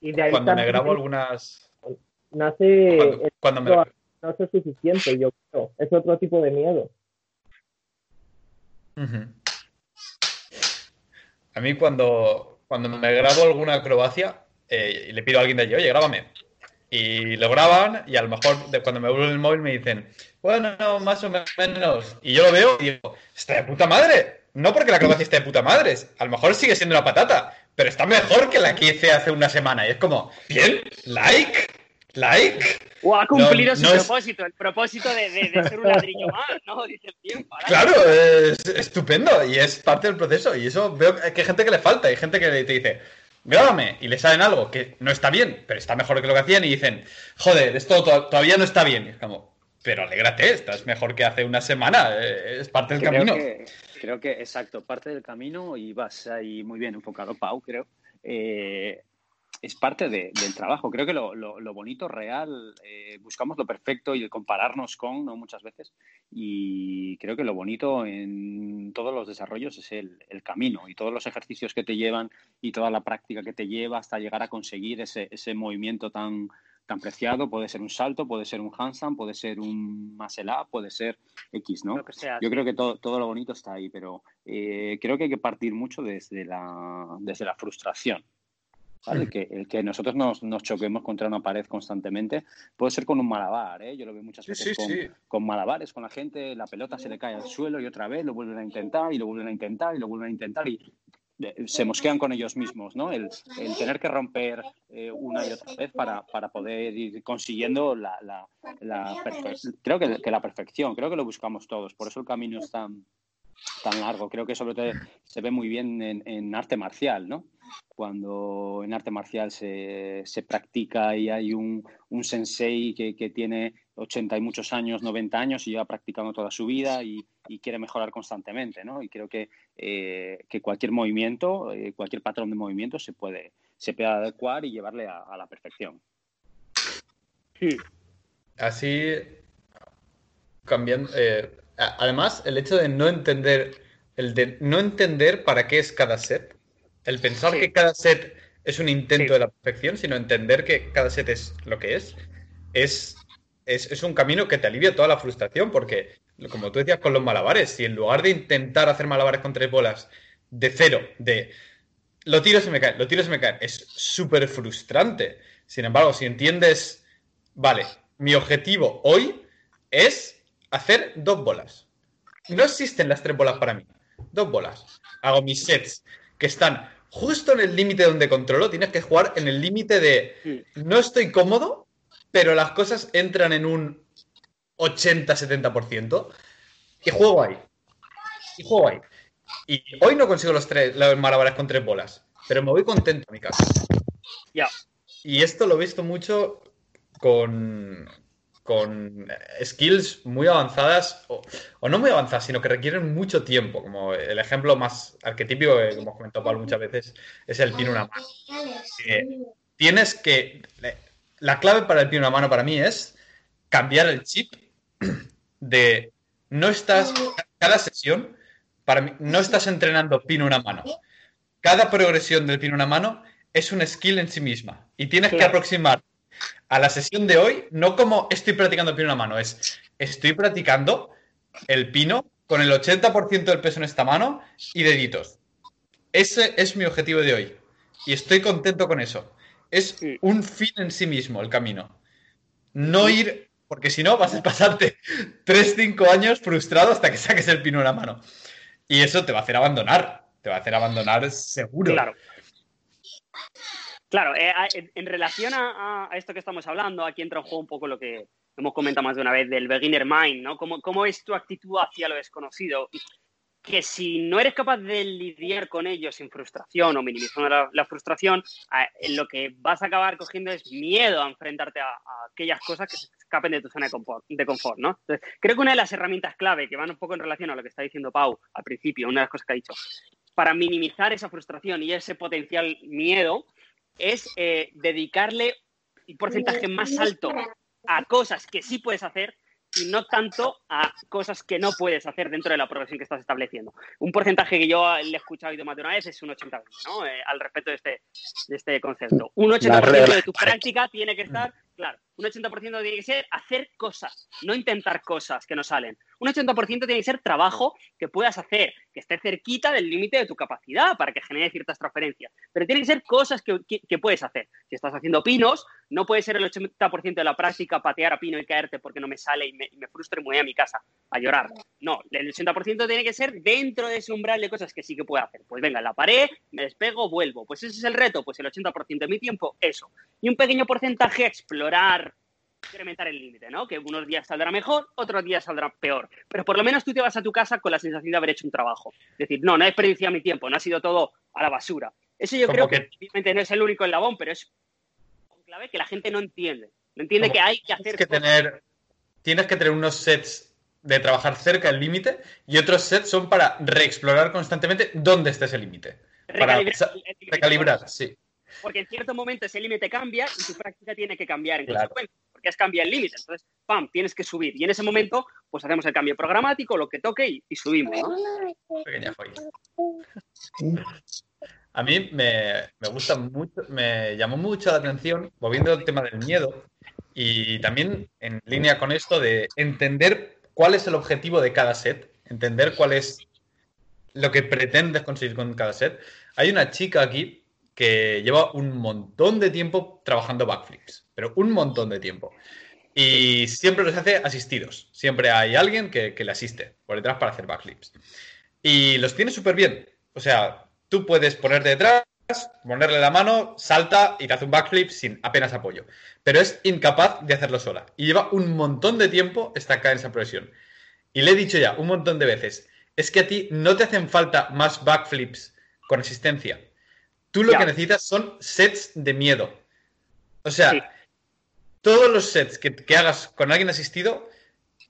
Y de ahí cuando me grabo algunas... Nace... Cuando, me... No es suficiente, yo creo. Es otro tipo de miedo. A mí cuando, cuando me grabo alguna acrobacia eh, y le pido a alguien de allí, oye, grábame. Y lo graban y a lo mejor de cuando me vuelvo el móvil me dicen, bueno, más o menos. Y yo lo veo y digo, está de puta madre. No porque la acrobacia esté de puta madre, a lo mejor sigue siendo una patata, pero está mejor que la que hice hace una semana. Y es como, bien, like, like. O ha cumplido su propósito, el propósito de, ser un ladrillo más, ¿no? Dicen bien, Claro, es estupendo y es parte del proceso. Y eso veo que hay gente que le falta, hay gente que te dice, grábame, y le salen algo que no está bien, pero está mejor que lo que hacían, y dicen, joder, esto todavía no está bien. Y es como, pero alégrate, estás mejor que hace una semana, eh, es parte del camino. creo que, exacto, parte del camino y vas ahí muy bien enfocado, Pau, creo. Eh, es parte del trabajo. Creo que lo, bonito, real, eh, buscamos lo perfecto y el compararnos con, ¿no? Muchas veces. Y creo que lo bonito en todos los desarrollos es el, camino y todos los ejercicios que te llevan y toda la práctica que te lleva hasta llegar a conseguir ese, ese movimiento tan, tan preciado. Puede ser un salto, puede ser un handstand, puede ser un muscle puede ser X, ¿no? Yo creo que todo, todo lo bonito está ahí, pero eh, creo que hay que partir mucho desde la, desde la frustración. ¿vale? Que, el que nosotros nos, nos, choquemos contra una pared constantemente puede ser con un malabar, ¿eh? yo lo veo muchas veces con, con, malabares, con la gente, la pelota se le cae al suelo y otra vez lo vuelven a intentar y lo vuelven a intentar y lo vuelven a intentar y se mosquean con ellos mismos, ¿no? El, tener que romper eh, una y otra vez para, poder ir consiguiendo la, la, creo que, la perfección, creo que lo buscamos todos, por eso el camino es tan, tan largo. Creo que sobre todo se ve muy bien en, arte marcial, ¿no? Cuando en arte marcial se, practica y hay un, sensei que, tiene 80 y muchos años, 90 años y lleva practicando toda su vida y, quiere mejorar constantemente, ¿no? Y creo que, eh, que cualquier movimiento, eh, cualquier patrón de movimiento se puede, se puede adecuar y llevarle a, la perfección. Así, cambiando, eh, además, el hecho de no entender, el de no entender para qué es cada set, el pensar que cada set es un intento de la perfección, sino entender que cada set es lo que es, es, es, un camino que te alivia toda la frustración, porque, como tú decías con los malabares, si en lugar de intentar hacer malabares con tres bolas de cero, de lo tiro se me cae, lo tiro se me cae, es súper frustrante. Sin embargo, si entiendes, vale, mi objetivo hoy es hacer dos bolas. No existen las tres bolas para mí. Dos bolas. Hago mis sets que están justo en el límite donde controlo. Tienes que jugar en el límite de no estoy cómodo, pero las cosas entran en un 80-70%. Y juego ahí. Y juego ahí. Y hoy no consigo los tres los malabares con tres bolas, pero me voy contento a mi casa. Ya. Y esto lo he visto mucho con, con skills muy avanzadas, o, no muy avanzadas, sino que requieren mucho tiempo. Como el ejemplo más arquetípico, que hemos comentado Pablo muchas veces, es el pino una mano. tienes que. La clave para el pino una mano para mí es cambiar el chip de no estás. Cada sesión, para mí, no estás entrenando pino una mano. Cada progresión del pino una mano es un skill en sí misma. Y tienes que aproximar a la sesión de hoy, no como estoy practicando el pino en una mano, es estoy practicando el pino con el 80% del peso en esta mano y deditos. Ese es mi objetivo de hoy. Y estoy contento con eso. Es un fin en sí mismo el camino. No ir, porque si no vas a pasarte 3-5 años frustrado hasta que saques el pino en la mano. Y eso te va a hacer abandonar. Te va a hacer abandonar seguro. Claro. Claro, eh, en, relación a, esto que estamos hablando, aquí entra en juego un poco lo que hemos comentado más de una vez del beginner mind, ¿no? ¿Cómo, es tu actitud hacia lo desconocido? Que si no eres capaz de lidiar con ello sin frustración o minimizando la, frustración, lo que vas a acabar cogiendo es miedo a enfrentarte a, aquellas cosas que se escapen de tu zona de confort, de confort, ¿no? Entonces, creo que una de las herramientas clave que van un poco en relación a lo que está diciendo Pau al principio, una de las cosas que ha dicho, para minimizar esa frustración y ese potencial miedo, es eh, dedicarle un porcentaje más alto a cosas que sí puedes hacer y no tanto a cosas que no puedes hacer dentro de la progresión que estás estableciendo. Un porcentaje que yo le he escuchado y de más de una vez es un 80 ¿no? Eh, al respecto de este, de este concepto. Un 80% de tu práctica tiene que estar, claro, un 80% tiene que ser hacer cosas, no intentar cosas que no salen. Un 80% tiene que ser trabajo que puedas hacer, que esté cerquita del límite de tu capacidad para que genere ciertas transferencias. Pero tiene que ser cosas que, puedes hacer. Si estás haciendo pinos, no puede ser el 80% de la práctica patear a pino y caerte porque no me sale y me, y frustro y me voy a mi casa a llorar. No, el 80% tiene que ser dentro de ese umbral de cosas que sí que puedo hacer. Pues venga, la pared, me despego, vuelvo. Pues ese es el reto, pues el 80% de mi tiempo, eso. Y un pequeño porcentaje explorar incrementar el límite, ¿no? Que unos días saldrá mejor, otros días saldrá peor. Pero por lo menos tú te vas a tu casa con la sensación de haber hecho un trabajo. Es decir, no, no he desperdiciado mi tiempo, no ha sido todo a la basura. Eso yo creo que... obviamente no es el único eslabón, pero es un clave que la gente no entiende. No entiende que hay que hacer. Que tener, tienes que tener unos sets de trabajar cerca del límite y otros sets son para reexplorar constantemente dónde está ese límite. Recalibrar, recalibrar sí. Porque en cierto momento ese límite cambia y tu práctica tiene que cambiar en consecuencia, porque has cambiado el límite. Entonces, ¡pam!, tienes que subir. Y en ese momento, pues hacemos el cambio programático, lo que toque y, subimos. Pequeña A mí me, gusta mucho, me llamó mucho la atención, volviendo al tema del miedo, y también en línea con esto de entender cuál es el objetivo de cada set, entender cuál es lo que pretendes conseguir con cada set. Hay una chica aquí que lleva un montón de tiempo trabajando backflips, pero un montón de tiempo. Y siempre los hace asistidos. Siempre hay alguien que, le asiste por detrás para hacer backflips. Y los tiene súper bien. O sea, tú puedes ponerte detrás, ponerle la mano, salta y te hace un backflip sin apenas apoyo. Pero es incapaz de hacerlo sola. Y lleva un montón de tiempo estancada en esa progresión. Y le he dicho ya un montón de veces, es que a ti no te hacen falta más backflips con existencia. Tú lo que necesitas son sets de miedo. O sea, todos los sets que, que, hagas con alguien asistido,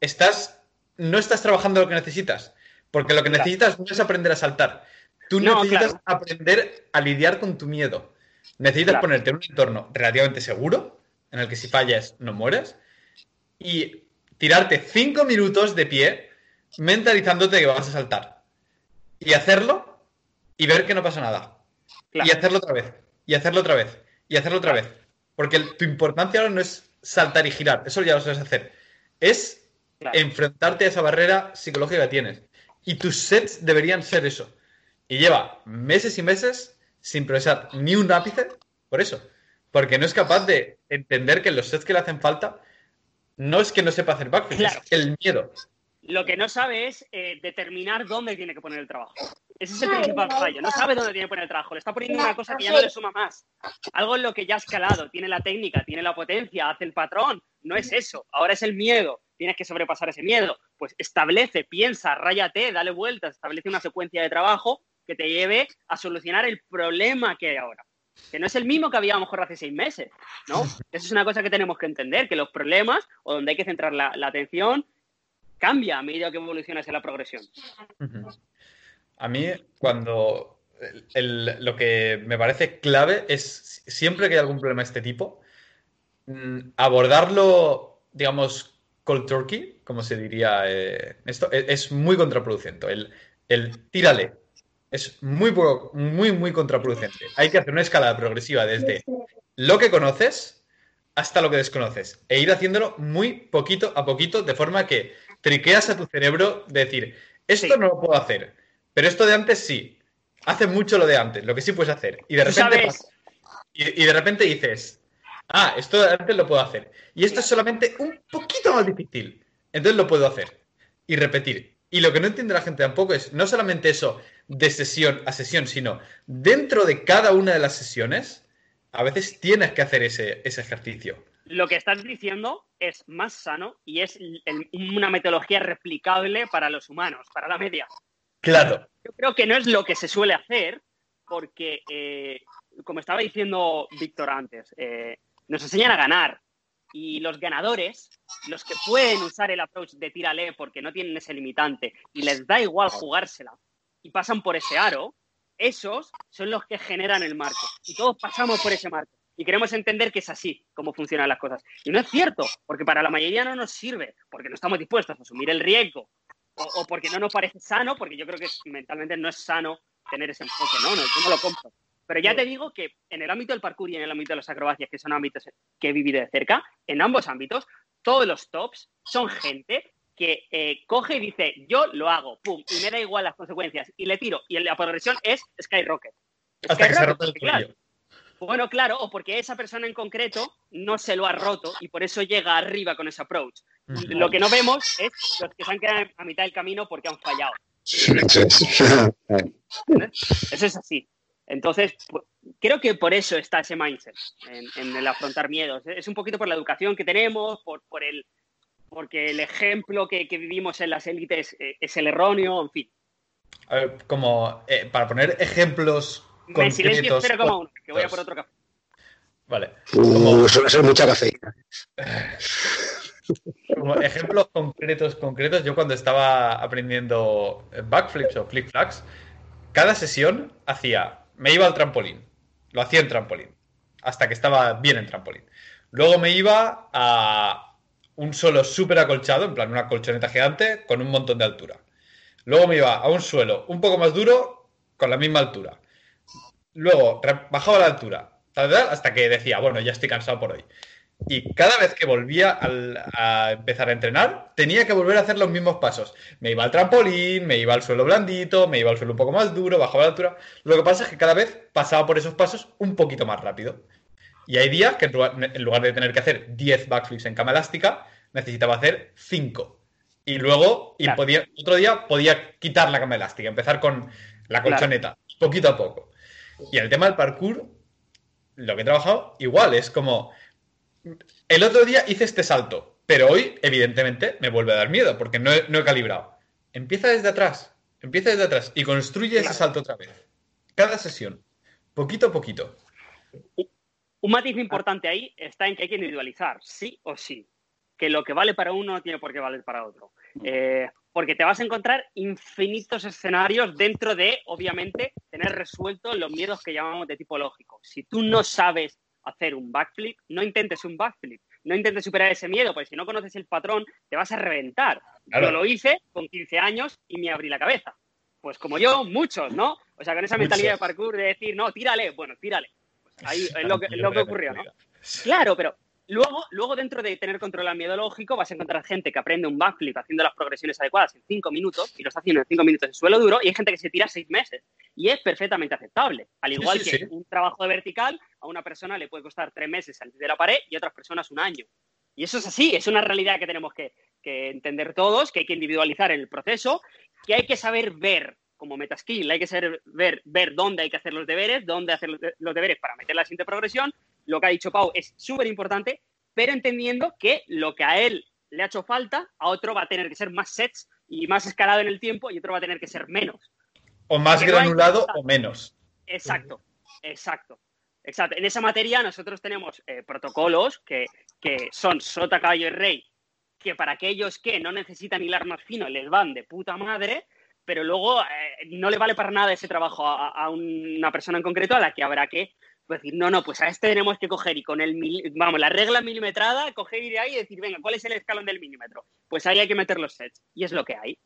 estás, no estás trabajando lo que necesitas. Porque lo que necesitas no es aprender a saltar. Tú necesitas aprender a lidiar con tu miedo. Necesitas ponerte en un entorno relativamente seguro, en el que si fallas no mueres, y tirarte cinco minutos de pie mentalizándote que vas a saltar. Y hacerlo y ver que no pasa nada. Y hacerlo otra vez. Y hacerlo otra vez. Y hacerlo otra vez. Porque tu importancia ahora no es saltar y girar. Eso ya lo sabes hacer. Es enfrentarte a esa barrera psicológica que tienes. Y tus sets deberían ser eso. Y lleva meses y meses sin progresar ni un ápice por eso. Porque no es capaz de entender que los sets que le hacen falta no es que no sepa hacer backflip, es el miedo. Lo que no sabe es eh, determinar dónde tiene que poner el trabajo. Ese es el principal fallo. No sabe dónde tiene que poner el trabajo. Le está poniendo una cosa que ya no le suma más. Algo en lo que ya ha escalado. Tiene la técnica, tiene la potencia, hace el patrón. No es eso. Ahora es el miedo. Tienes que sobrepasar ese miedo. Pues establece, piensa, ráyate, dale vueltas, establece una secuencia de trabajo que te lleve a solucionar el problema que hay ahora. Que no es el mismo que había a lo mejor hace seis meses, ¿no? Eso es una cosa que tenemos que entender, que los problemas o donde hay que centrar la, atención cambia a medida que evoluciona hacia la progresión. A mí, cuando lo que me parece clave es siempre que hay algún problema de este tipo, mm, abordarlo, digamos, cold turkey, como se diría eh, esto, e, es, muy contraproducente. El, el tírale, es muy, muy, muy contraproducente. Hay que hacer una escalada progresiva desde lo que conoces hasta lo que desconoces e ir haciéndolo muy poquito a poquito de forma que triqueas a tu cerebro de decir, esto no lo puedo hacer, pero esto de antes sí. Hace mucho lo de antes, lo que sí puedes hacer. Y de repente, y, de repente dices, ah, esto de antes lo puedo hacer. Y esto es solamente un poquito más difícil. Entonces lo puedo hacer. Y repetir. Y lo que no entiende la gente tampoco es no solamente eso de sesión a sesión, sino dentro de cada una de las sesiones, a veces tienes que hacer ese, ejercicio. Lo que estás diciendo es más sano y es una metodología replicable para los humanos, para la media. Claro. Yo creo que no es lo que se suele hacer porque, eh, como estaba diciendo Víctor antes, eh, nos enseñan a ganar, y los ganadores, los que pueden usar el approach de tírale porque no tienen ese limitante y les da igual jugársela y pasan por ese aro, esos son los que generan el marco. Y todos pasamos por ese marco. Y queremos entender que es así como funcionan las cosas. Y no es cierto, porque para la mayoría no nos sirve, porque no estamos dispuestos a asumir el riesgo, o, porque no nos parece sano, porque yo creo que mentalmente no es sano tener ese enfoque, ¿no? no yo no lo compro. Pero ya te digo que en el ámbito del parkour y en el ámbito de las acrobacias, que son ámbitos que he vivido de cerca, en ambos ámbitos, todos los tops son gente que eh, coge y dice, yo lo hago, pum, y me da igual las consecuencias, y le tiro, y la progresión es Skyrocket. Hasta que se rompe el claro. Bueno, claro, o porque esa persona en concreto no se lo ha roto y por eso llega arriba con ese approach. Lo que no vemos es los que se han quedado a mitad del camino porque han fallado. Eso es así. Entonces, creo que por eso está ese mindset en, el afrontar miedos. Es un poquito por la educación que tenemos, por, por el, porque el ejemplo que, vivimos en las élites eh, es el erróneo, en fin. A ver, como eh, para poner ejemplos concretos... silencio uno, que voy a por otro café. Vale. Uh, suele ser mucha cafeína. Como ejemplos concretos, concretos, yo cuando estaba aprendiendo backflips o flip flags, cada sesión hacía me iba al trampolín. Lo hacía en trampolín. Hasta que estaba bien en trampolín. Luego me iba a un suelo súper acolchado, en plan una colchoneta gigante, con un montón de altura. Luego me iba a un suelo un poco más duro, con la misma altura. Luego bajaba la altura, hasta que decía, bueno, ya estoy cansado por hoy. Y cada vez que volvía a empezar a entrenar, tenía que volver a hacer los mismos pasos. Me iba al trampolín, me iba al suelo blandito, me iba al suelo un poco más duro, bajaba la altura. Lo que pasa es que cada vez pasaba por esos pasos un poquito más rápido. Y hay días que en lugar de tener que hacer 10 backflips en cama elástica, necesitaba hacer 5. Y luego, y podía, otro día podía quitar la cama elástica, empezar con la colchoneta, poquito a poco. Y el tema del parkour, lo que he trabajado, igual, es como, el otro día hice este salto, pero hoy, evidentemente, me vuelve a dar miedo porque no he, calibrado. Empieza desde atrás, empieza desde atrás y construye ese salto otra vez. Cada sesión, poquito a poquito. Un matiz importante ahí está en que hay que individualizar, sí o sí. Que lo que vale para uno no tiene por qué valer para otro. Eh, porque te vas a encontrar infinitos escenarios dentro de, obviamente, tener resuelto los miedos que llamamos de tipo lógico. Si tú no sabes hacer un backflip, no intentes un backflip, no intentes superar ese miedo, porque si no conoces el patrón, te vas a reventar. Yo lo hice con 15 años y me abrí la cabeza. Pues como yo, muchos, ¿no? O sea, con esa mentalidad de parkour de decir, no, tírale, bueno, tírale. Pues ahí es lo que, lo que ocurrió, ¿no? Claro, pero Luego, luego, dentro de tener control al miedo lógico, vas a encontrar gente que aprende un backflip haciendo las progresiones adecuadas en cinco minutos y lo está haciendo en cinco minutos en suelo duro, y hay gente que se tira seis meses. Y es perfectamente aceptable. Al igual que un trabajo de vertical, a una persona le puede costar tres meses salir de la pared y a otras personas un año. Y eso es así, es una realidad que tenemos que, entender todos, que hay que individualizar el proceso, que hay que saber ver como metaskill, hay que saber ver, ver dónde hay que hacer los deberes, dónde hacer los deberes para meter la siguiente progresión lo que ha dicho Pau es súper importante, pero entendiendo que lo que a él le ha hecho falta, a otro va a tener que ser más sets y más escalado en el tiempo y otro va a tener que ser menos. O más granulado o menos. Exacto, exacto. Exacto. En esa materia nosotros tenemos eh, protocolos que, son sota, caballo y rey, que para aquellos que no necesitan hilar más fino les van de puta madre, pero luego eh, no le vale para nada ese trabajo a, una persona en concreto a la que habrá que decir, no, no, pues a este tenemos que coger y con el, vamos, la regla milimetrada, coger y de ahí y decir, venga, ¿cuál es el escalón del milímetro? Pues ahí hay que meter los sets y es lo que hay.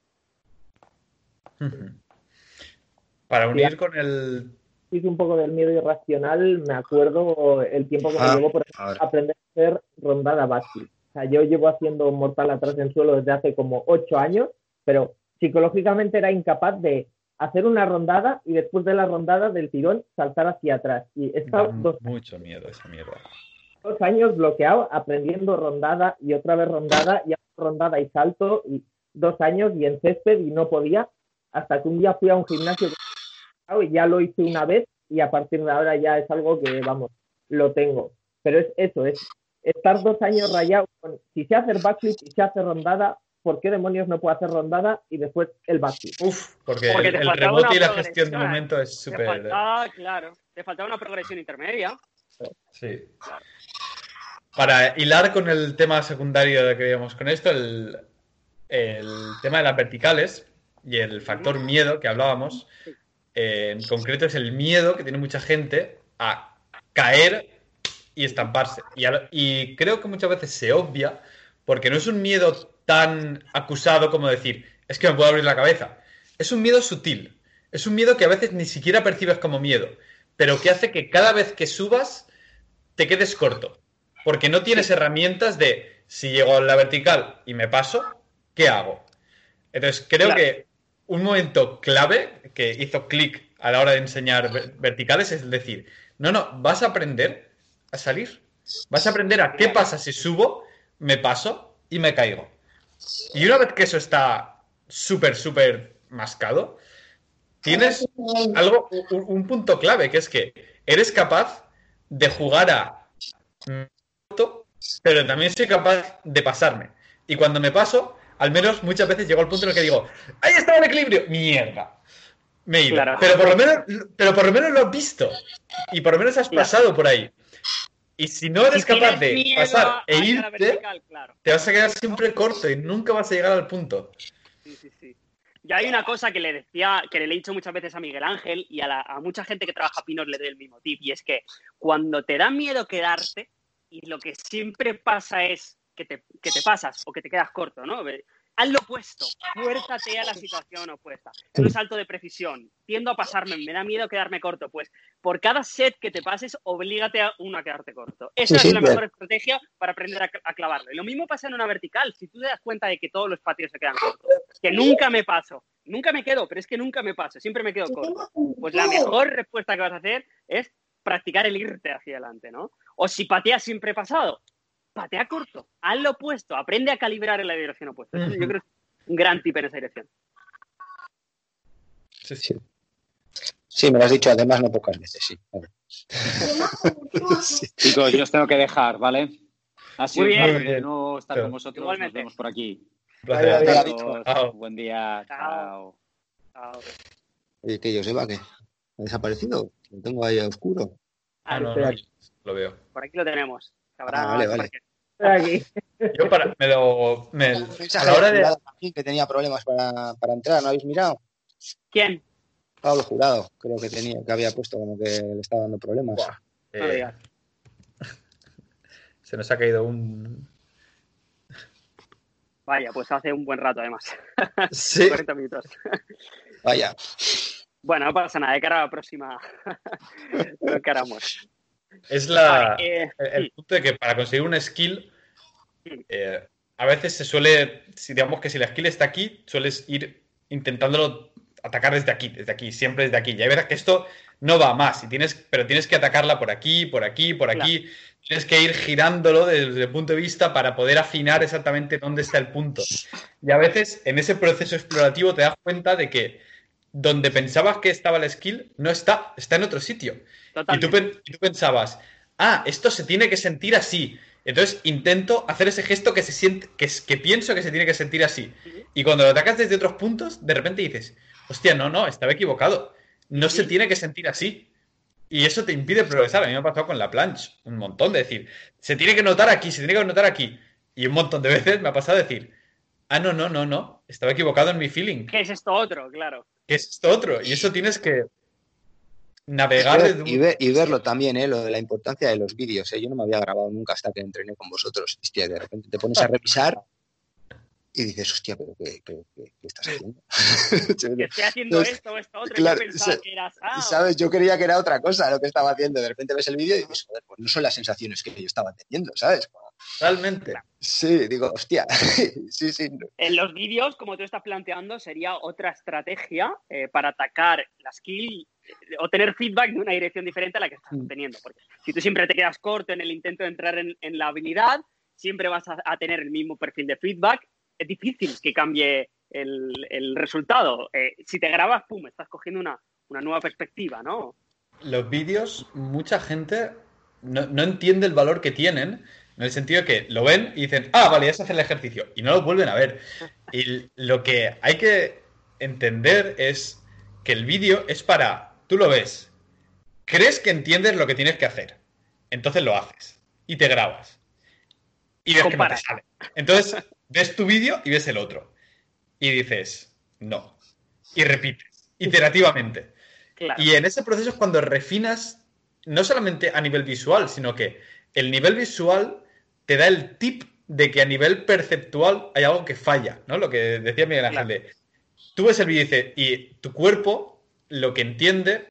Para unir con el... Hice un poco del miedo irracional, me acuerdo el tiempo que me ah, llevó por aprender a hacer rondada básica. O sea, yo llevo haciendo mortal atrás en suelo desde hace como ocho años, pero psicológicamente era incapaz de hacer una rondada y después de la rondada del tirón saltar hacia atrás. Y he dos, mucho miedo esa mierda. Dos años bloqueado aprendiendo rondada y otra vez rondada y rondada y salto y dos años y en césped y no podía hasta que un día fui a un gimnasio y ya lo hice una vez y a partir de ahora ya es algo que, vamos, lo tengo. Pero es eso, es estar dos años rayado. si sé hacer backflip y se hace rondada, ¿por qué demonios no puedo hacer rondada y después el backflip? Uf, porque, el, rebote y la gestión de momento es súper. Ah, claro. Te faltaba una progresión intermedia. Sí. Para hilar con el tema secundario que veíamos con esto, el, tema de las verticales y el factor miedo que hablábamos, eh, en concreto es el miedo que tiene mucha gente a caer y estamparse. Y, y creo que muchas veces se obvia porque no es un miedo tan acusado como decir, es que me puedo abrir la cabeza. Es un miedo sutil. Es un miedo que a veces ni siquiera percibes como miedo, pero que hace que cada vez que subas te quedes corto. Porque no tienes herramientas de si llego a la vertical y me paso, ¿qué hago? Entonces creo que un momento clave que hizo clic a la hora de enseñar verticales es decir, no, no, vas a aprender a salir. Vas a aprender a qué pasa si subo, me paso y me caigo. Y una vez que eso está súper, súper mascado, tienes algo, un, punto clave, que es que eres capaz de jugar a pero también soy capaz de pasarme. Y cuando me paso, al menos muchas veces llego al punto en el que digo, ahí está el equilibrio, mierda. Me he ido. Pero, por lo menos, pero por lo menos lo has visto. Y por lo menos has pasado por ahí. Y si no eres capaz de pasar e irte, te vas a quedar siempre corto y nunca vas a llegar al punto. Sí, sí, sí. Y hay una cosa que le decía, que le he dicho muchas veces a Miguel Ángel y a, a mucha gente que trabaja pinos le doy el mismo tip, y es que cuando te da miedo quedarte, y lo que siempre pasa es que te, que te pasas o que te quedas corto, ¿no? Haz lo opuesto, fuérzate a la situación opuesta. un salto de precisión, tiendo a pasarme, me da miedo quedarme corto. Pues por cada set que te pases, oblígate a uno a quedarte corto. Esa es la mejor estrategia para aprender a, clavarlo. Y lo mismo pasa en una vertical. Si tú te das cuenta de que todos los patios se quedan cortos, que nunca me paso, nunca me quedo, pero es que nunca me paso, siempre me quedo corto. Pues la mejor respuesta que vas a hacer es practicar el irte hacia adelante, ¿no? O si pateas siempre pasado, patea corto, haz lo opuesto, aprende a calibrar en la dirección opuesta. Yo creo que es un gran tip en esa dirección. Sí, sí. Sí, me lo has dicho además no pocas veces, sí. Chicos, yo os tengo que dejar, ¿vale? Ha sido bien, no estar con vosotros. Nos vemos por aquí. Buen día. Chao. Chao. Oye, que Joseba, ¿qué? ¿Ha desaparecido? Lo tengo ahí a oscuro. Ah, no, lo veo. Por aquí lo tenemos. Ah, vale, vale. Aquí. Yo para, me lo. Me, a la hora de. Que tenía problemas para, para entrar, ¿no habéis mirado? ¿Quién? Pablo Jurado, creo que tenía, que había puesto como que le estaba dando problemas. Eh, se nos ha caído un. Vaya, pues hace un buen rato además. Sí. 40 minutos. Vaya. Bueno, no pasa nada, de cara a la próxima lo encaramos. Es la, eh, el, punto de que para conseguir un skill, eh, a veces se suele, si digamos que si la skill está aquí, sueles ir intentándolo atacar desde aquí, desde aquí, siempre desde aquí. Y hay verdad que esto no va más, y tienes, pero tienes que atacarla por aquí, por aquí, por aquí. Tienes que ir girándolo desde el punto de vista para poder afinar exactamente dónde está el punto. Y a veces en ese proceso explorativo te das cuenta de que donde pensabas que estaba la skill no está, está en otro sitio. Y tú, pensabas, ah, esto se tiene que sentir así. Entonces intento hacer ese gesto que se siente, que, que pienso que se tiene que sentir así. Y cuando lo atacas desde otros puntos, de repente dices, hostia, no, no, estaba equivocado. No se tiene que sentir así. Y eso te impide progresar. A mí me ha pasado con la planche un montón de decir, se tiene que notar aquí, se tiene que notar aquí. Y un montón de veces me ha pasado decir, ah, no, no, no, no, estaba equivocado en mi feeling. ¿Qué es esto otro? Claro. ¿Qué es esto otro? Y eso tienes que navegar. Y, verlo también, ¿eh? lo de la importancia de los vídeos. ¿eh? Yo no me había grabado nunca hasta que entrené con vosotros. Hostia, de repente te pones a revisar y dices, hostia, pero ¿qué, qué, qué, estás haciendo? que estoy haciendo esto, esto, otro. Claro, yo pensaba que eras. Ah, ¿Sabes? Yo creía que era otra cosa lo que estaba haciendo. De repente ves el vídeo y dices, joder, pues no son las sensaciones que yo estaba teniendo, ¿sabes? Realmente. Sí, digo, hostia. sí, sí. En los vídeos, como tú estás planteando, sería otra estrategia eh, para atacar la skill eh, o tener feedback de una dirección diferente a la que estás mm. teniendo. Porque si tú siempre te quedas corto en el intento de entrar en, la habilidad, siempre vas a, tener el mismo perfil de feedback es difícil que cambie el, resultado. Eh, si te grabas, pum, estás cogiendo una, nueva perspectiva, ¿no? Los vídeos, mucha gente no, entiende el valor que tienen, en el sentido que lo ven y dicen, ah, vale, ya se hace el ejercicio, y no lo vuelven a ver. Y lo que hay que entender es que el vídeo es para, tú lo ves, crees que entiendes lo que tienes que hacer, entonces lo haces y te grabas. Y ves que no te sale. Entonces, ves tu vídeo y ves el otro. Y dices, no. Y repites, iterativamente. Y en ese proceso es cuando refinas, no solamente a nivel visual, sino que el nivel visual te da el tip de que a nivel perceptual hay algo que falla, ¿no? Lo que decía Miguel Ángel tú ves el vídeo y dices, y tu cuerpo lo que entiende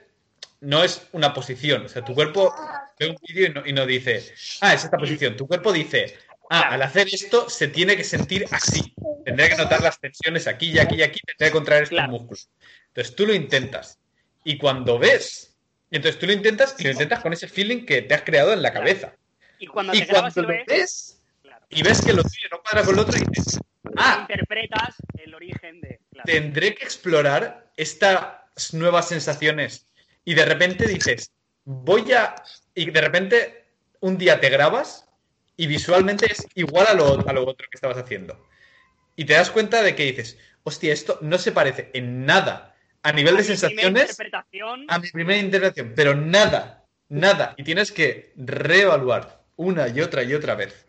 no es una posición, o sea, tu cuerpo ve un vídeo y no dice, ah, es esta posición, tu cuerpo dice, ah, al hacer esto se tiene que sentir así. Tendría que notar las tensiones aquí y aquí y aquí, tendría que contraer estos músculos. Entonces tú lo intentas. Y cuando ves, entonces tú lo intentas y lo intentas con ese feeling que te has creado en la cabeza. Y cuando, te lo ves, y ves que lo tuyo no cuadra con lo otro y dices, ah, interpretas el origen de... Tendré que explorar estas nuevas sensaciones. Y de repente dices, voy a... Y de repente un día te grabas y visualmente es igual a lo, a lo otro que estabas haciendo. Y te das cuenta de que dices, hostia, esto no se parece en nada a nivel de sensaciones a mi primera interpretación, pero nada, nada. Y tienes que reevaluar una y otra y otra vez.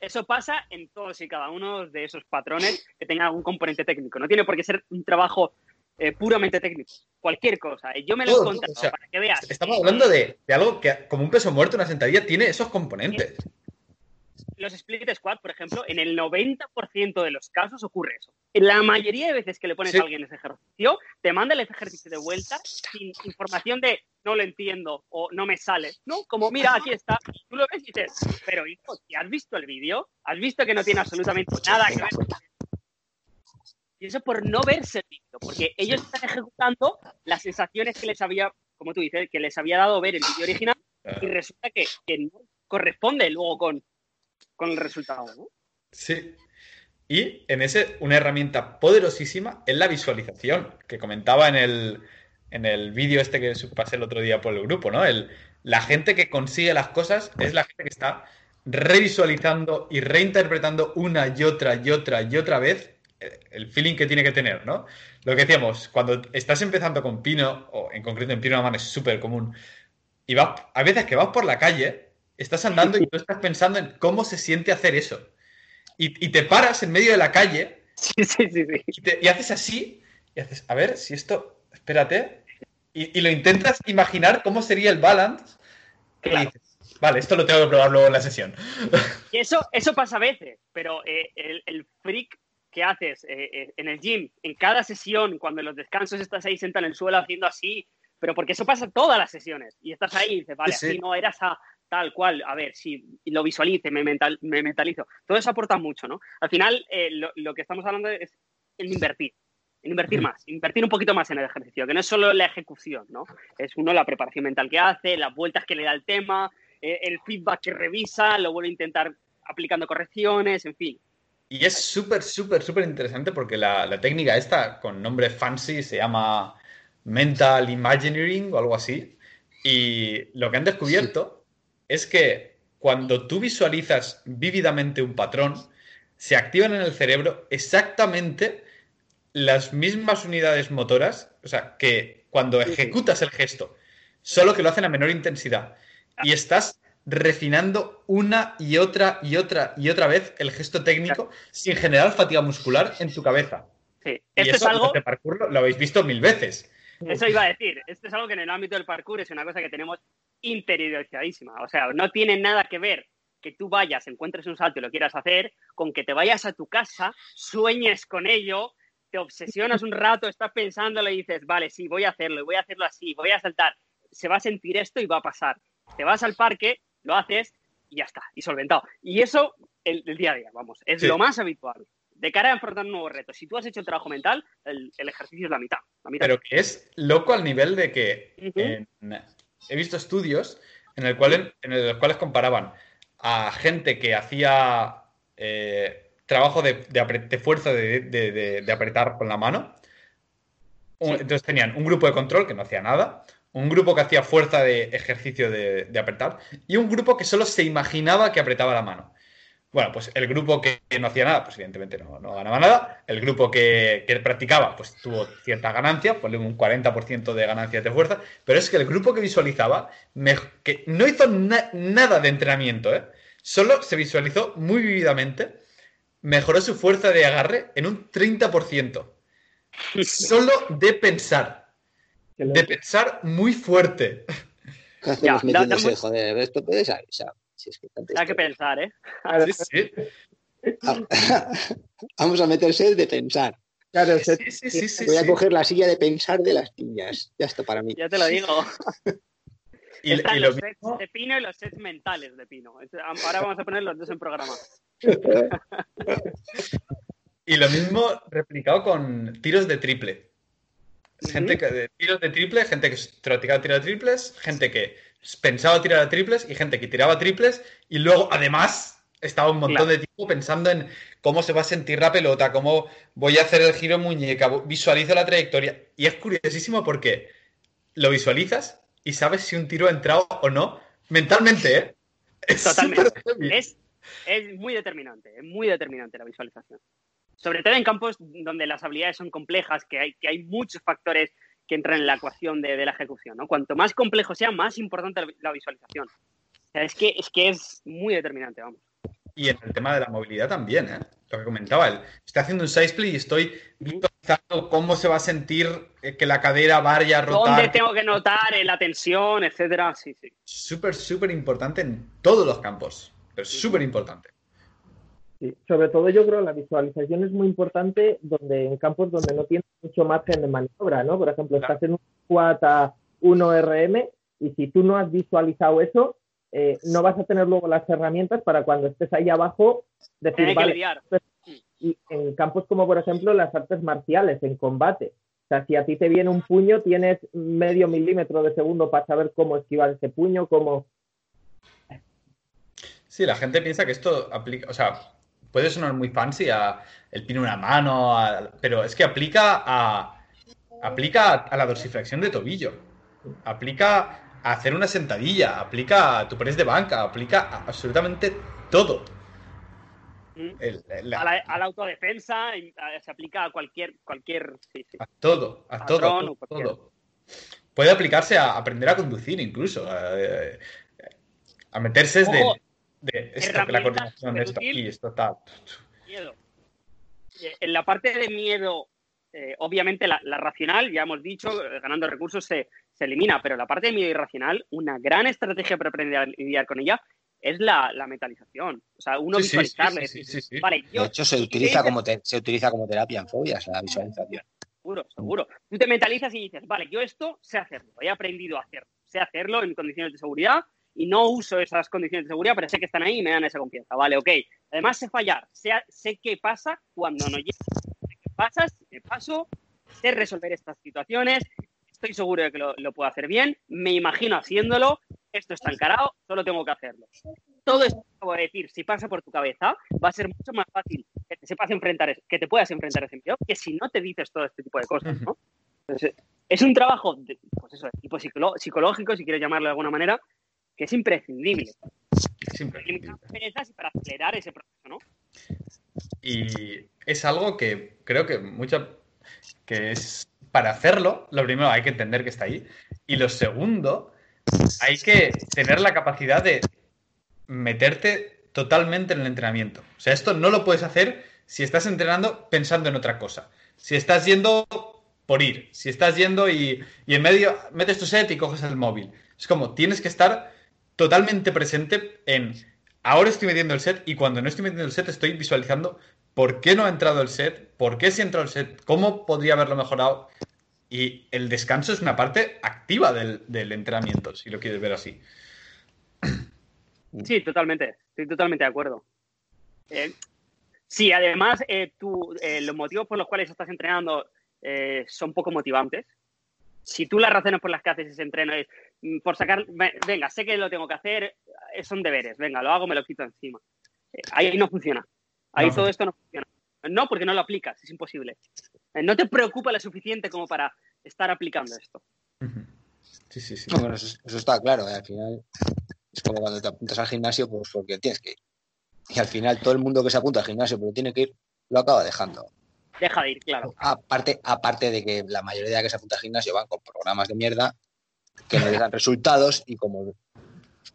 Eso pasa en todos y cada uno de esos patrones que tengan algún componente técnico. No tiene por qué ser un trabajo eh, puramente técnico. Cualquier cosa. Yo me lo he contado para que veas. Estamos hablando de, de, algo que, como un peso muerto, una sentadilla, tiene esos componentes los split squad, por ejemplo, en el 90% de los casos ocurre eso. En la mayoría de veces que le pones a alguien ese ejercicio, te manda el ejercicio de vuelta sin información de no lo entiendo o no me sale, ¿no? Como mira, aquí está, tú lo ves y dices, pero hijo, ¿has visto el vídeo? ¿Has visto que no tiene absolutamente nada que ver? Y eso por no verse el vídeo, porque ellos están ejecutando las sensaciones que les había, como tú dices, que les había dado ver el vídeo original y resulta que, que no corresponde luego con, con el resultado, ¿no? Sí. Y en ese, una herramienta poderosísima es la visualización, que comentaba en el, en el vídeo este que pasé el otro día por el grupo, ¿no? El, la gente que consigue las cosas es la gente que está revisualizando y reinterpretando una y otra y otra y otra vez eh, el feeling que tiene que tener, ¿no? Lo que decíamos, cuando estás empezando con Pino, o en concreto en Pino Aman es súper común, y vas, a veces que vas por la calle, estás andando y tú estás pensando en cómo se siente hacer eso. Y, te paras en medio de la calle sí, sí, sí, y, haces así, y haces, a ver, si esto, espérate, y, lo intentas imaginar cómo sería el balance. vale, esto lo tengo que probar luego en la sesión. Y eso, eso pasa a veces, pero eh, el, el, freak que haces eh, eh, en el gym, en cada sesión, cuando en los descansos estás ahí sentado en el suelo haciendo así, pero porque eso pasa todas las sesiones, y estás ahí y dices, vale, así no eras a tal cual, a ver, si lo visualice, me, mental, me mentalizo, todo eso aporta mucho, ¿no? Al final, lo, lo, que estamos hablando es en invertir, en invertir más, invertir un poquito más en el ejercicio, que no es solo la ejecución, ¿no? Es uno la preparación mental que hace, las vueltas que le da el tema, eh, el feedback que revisa, lo vuelve a intentar aplicando correcciones, en fin. Y es súper, súper, súper interesante porque la, técnica esta, con nombre fancy, se llama Mental Imagineering o algo así. Y lo que han descubierto es que cuando tú visualizas vívidamente un patrón, se activan en el cerebro exactamente las mismas unidades motoras, o sea, que cuando ejecutas el gesto, solo que lo hacen a menor intensidad. Y estás refinando una y otra y otra y otra vez el gesto técnico sin generar fatiga muscular en tu cabeza. Sí, esto es algo... Este parkour lo, habéis visto mil veces. Eso iba a decir, esto es algo que en el ámbito del parkour es una cosa que tenemos interiorizadísima. O sea, no tiene nada que ver que tú vayas, encuentres un salto y lo quieras hacer, con que te vayas a tu casa, sueñes con ello, te obsesionas un rato, estás pensándolo y dices, vale, sí, voy a hacerlo, voy a hacerlo así, voy a saltar, se va a sentir esto y va a pasar. Te vas al parque, lo haces y ya está, y solventado. Y eso, el, día a día, vamos, es lo más habitual. De cara a enfrentar un nuevo reto, si tú has hecho el trabajo mental, el, ejercicio es la mitad, Pero que es loco al nivel de que he visto estudios en, el cual, en los cuales comparaban a gente que hacía eh, trabajo de, de, fuerza de, apretar con la mano. Entonces tenían un grupo de control que no hacía nada, un grupo que hacía fuerza de ejercicio de, apretar y un grupo que solo se imaginaba que apretaba la mano. Bueno, pues el grupo que no hacía nada, pues evidentemente no, ganaba nada. El grupo que, practicaba, pues tuvo cierta ganancia, ponle un 40% de ganancias de fuerza. Pero es que el grupo que visualizaba, que no hizo nada de entrenamiento, ¿eh? solo se visualizó muy vividamente mejoró su fuerza de agarre en un 30%. Solo de pensar. De pensar muy fuerte. Ya, joder, esto puede ser. Si es que Hay que pensar, ¿eh? Sí, Vamos a meterse de pensar. Claro, sí, sí, sí, Voy a coger la silla de pensar de las niñas. Ya está para mí. Ya te lo digo. y, Están los sets de Pino y los sets mentales de Pino. Ahora vamos a poner los dos en programa. Y lo mismo replicado con tiros de triple. Gente que de tiros de triple, gente que practicaba tiros de triples, gente que pensaba tirar a triples y gente que tiraba triples y luego además estaba un montón de tiempo pensando en cómo se va a sentir la pelota, cómo voy a hacer el giro muñeca, visualizo la trayectoria. Y es curiosísimo porque lo visualizas y sabes si un tiro ha entrado o no mentalmente, ¿eh? Totalmente. Es es muy determinante, es muy determinante la visualización. Sobre todo en campos donde las habilidades son complejas, que hay, que hay muchos factores que entran en la ecuación de, la ejecución. ¿no? Cuanto más complejo sea, más importante la, visualización. es, que, es que es muy determinante, vamos. Y en el tema de la movilidad también, ¿eh? Lo que comentaba él. Estoy haciendo un side split y estoy visualizando cómo se va a sentir eh, que la cadera vaya a rotar. Dónde tengo que notar eh, la tensión, etcétera. Sí, sí. Súper, súper importante en todos los campos. Es súper importante. Sí, sobre todo yo creo que la visualización es muy importante donde en campos donde no tienes mucho margen de maniobra, ¿no? Por ejemplo, estás en un squat a 1RM y si tú no has visualizado eso, eh, no vas a tener luego las herramientas para cuando estés ahí abajo decir, vale, y en campos como por ejemplo las artes marciales, en combate. O sea, si a ti te viene un puño, tienes medio milímetro de segundo para saber cómo esquivar ese puño, cómo Sí, la gente piensa que esto aplica, o sea, puede sonar muy fancy a el pino una mano, pero es que aplica a aplica a la dorsiflexión de tobillo, aplica a hacer una sentadilla, aplica a tu press de banca, aplica a absolutamente todo. Mm. a, la, autodefensa, se aplica a cualquier. cualquier A todo, a todo. todo, Puede aplicarse a aprender a conducir incluso, a, meterse de, la coordinación de esto aquí, esto tal. Miedo. En la parte de miedo, eh, obviamente la, racional, ya hemos dicho, eh, ganando recursos se, se, elimina, pero la parte de miedo irracional, una gran estrategia para aprender a lidiar con ella es la, la metalización. O sea, uno visualizarle. vale, de hecho, se utiliza, como se utiliza como terapia en fobias, la visualización. Seguro, seguro. Tú te mentalizas y dices, vale, yo esto sé hacerlo, he aprendido a hacerlo, sé hacerlo en condiciones de seguridad y no uso esas condiciones de seguridad, pero sé que están ahí y me dan esa confianza. Vale, ok. Además, sé fallar, sé, sé qué pasa cuando no llega. Sé qué pasa, qué paso, sé resolver estas situaciones, estoy seguro de que lo, lo, puedo hacer bien, me imagino haciéndolo, esto está encarado, solo tengo que hacerlo. Todo esto que acabo de decir, si pasa por tu cabeza, va a ser mucho más fácil que te sepas enfrentar, que te puedas enfrentar a ese miedo, que si no te dices todo este tipo de cosas, ¿no? Entonces, es un trabajo, de, pues eso, de tipo psicológico, si quieres llamarlo de alguna manera, que es imprescindible. Es imprescindible. Y para acelerar ese proceso, ¿no? Y es algo que creo que mucha que es para hacerlo, lo primero hay que entender que está ahí. Y lo segundo, hay que tener la capacidad de meterte totalmente en el entrenamiento. O sea, esto no lo puedes hacer si estás entrenando pensando en otra cosa. Si estás yendo por ir, si estás yendo y, y en medio metes tu set y coges el móvil. Es como, tienes que estar totalmente presente en ahora estoy metiendo el set y cuando no estoy metiendo el set estoy visualizando por qué no ha entrado el set, por qué si ha entrado el set, cómo podría haberlo mejorado. Y el descanso es una parte activa del, entrenamiento, si lo quieres ver así. Sí, totalmente. Estoy totalmente de acuerdo. Eh, sí, además, eh, eh, los motivos por los cuales estás entrenando son poco motivantes. Si tú las razones por las que haces ese entreno es por sacar, venga, sé que lo tengo que hacer, son deberes, venga, lo hago, me lo quito encima. ahí no funciona. Ahí todo esto no funciona. No, porque no lo aplicas, es imposible. Eh, no te preocupa lo suficiente como para estar aplicando esto. Sí, sí, sí. eso, está claro. ¿eh? Al final es como cuando te apuntas al gimnasio, pues porque tienes que ir. Y al final todo el mundo que se apunta al gimnasio, pero tiene que ir, lo acaba dejando. Deja de ir, claro. Aparte, aparte de que la mayoría de que se apunta al gimnasio van con programas de mierda que no les dan resultados y como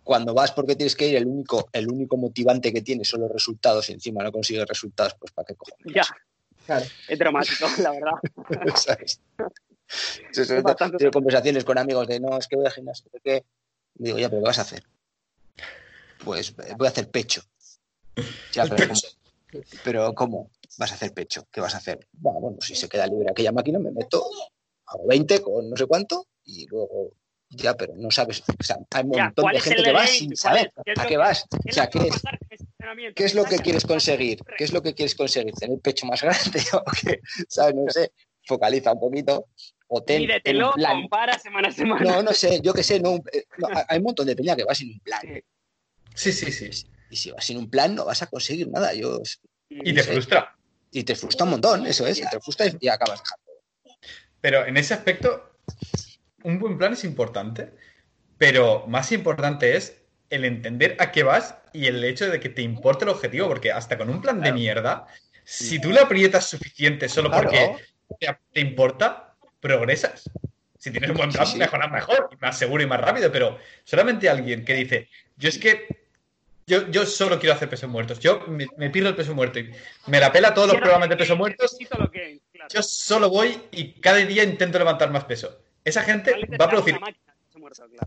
cuando vas porque tienes que ir, el único, el único motivante que tienes son los resultados y encima no consigues resultados, pues ¿para qué cojones? Ya, claro. es dramático, la verdad. Tengo conversaciones con amigos de, no, es que voy al gimnasio, qué? Digo, ya, pero ¿qué vas a hacer? Pues eh, voy a hacer pecho. Ya, pero, ¿cómo? pero ¿cómo vas a hacer pecho? ¿Qué vas a hacer? Bueno, si se queda libre aquella máquina, me meto, hago 20 con no sé cuánto y luego ya, pero no sabes. O sea, hay un montón de gente que va sin saber a qué vas. O sea, ¿qué es, ¿qué es lo que quieres conseguir? ¿Qué es lo que quieres conseguir? ¿Tener el pecho más grande o qué? ¿Sabes? No sé. Focaliza un poquito. O ten, plan. compara semana a semana. No, no sé, yo qué sé. No, eh, hay un montón de peña que va sin un plan. Sí, sí, sí. Y si vas sin un plan, no vas a conseguir nada. Yo, y te frustra. Y te frustra un montón, eso es. Y te frustra y acabas dejando. Pero en ese aspecto, un buen plan es importante, pero más importante es el entender a qué vas y el hecho de que te importe el objetivo, porque hasta con un plan de mierda, si tú le aprietas suficiente solo porque te, importa, progresas. Si tienes un buen plan, mejoras mejor, más seguro y más rápido, pero solamente alguien que dice, yo es que yo, yo solo quiero hacer pesos muertos, yo me, pierdo el peso muerto y me la pela todos los programas de peso muertos, yo solo voy y cada día intento levantar más peso. Esa gente va a producir.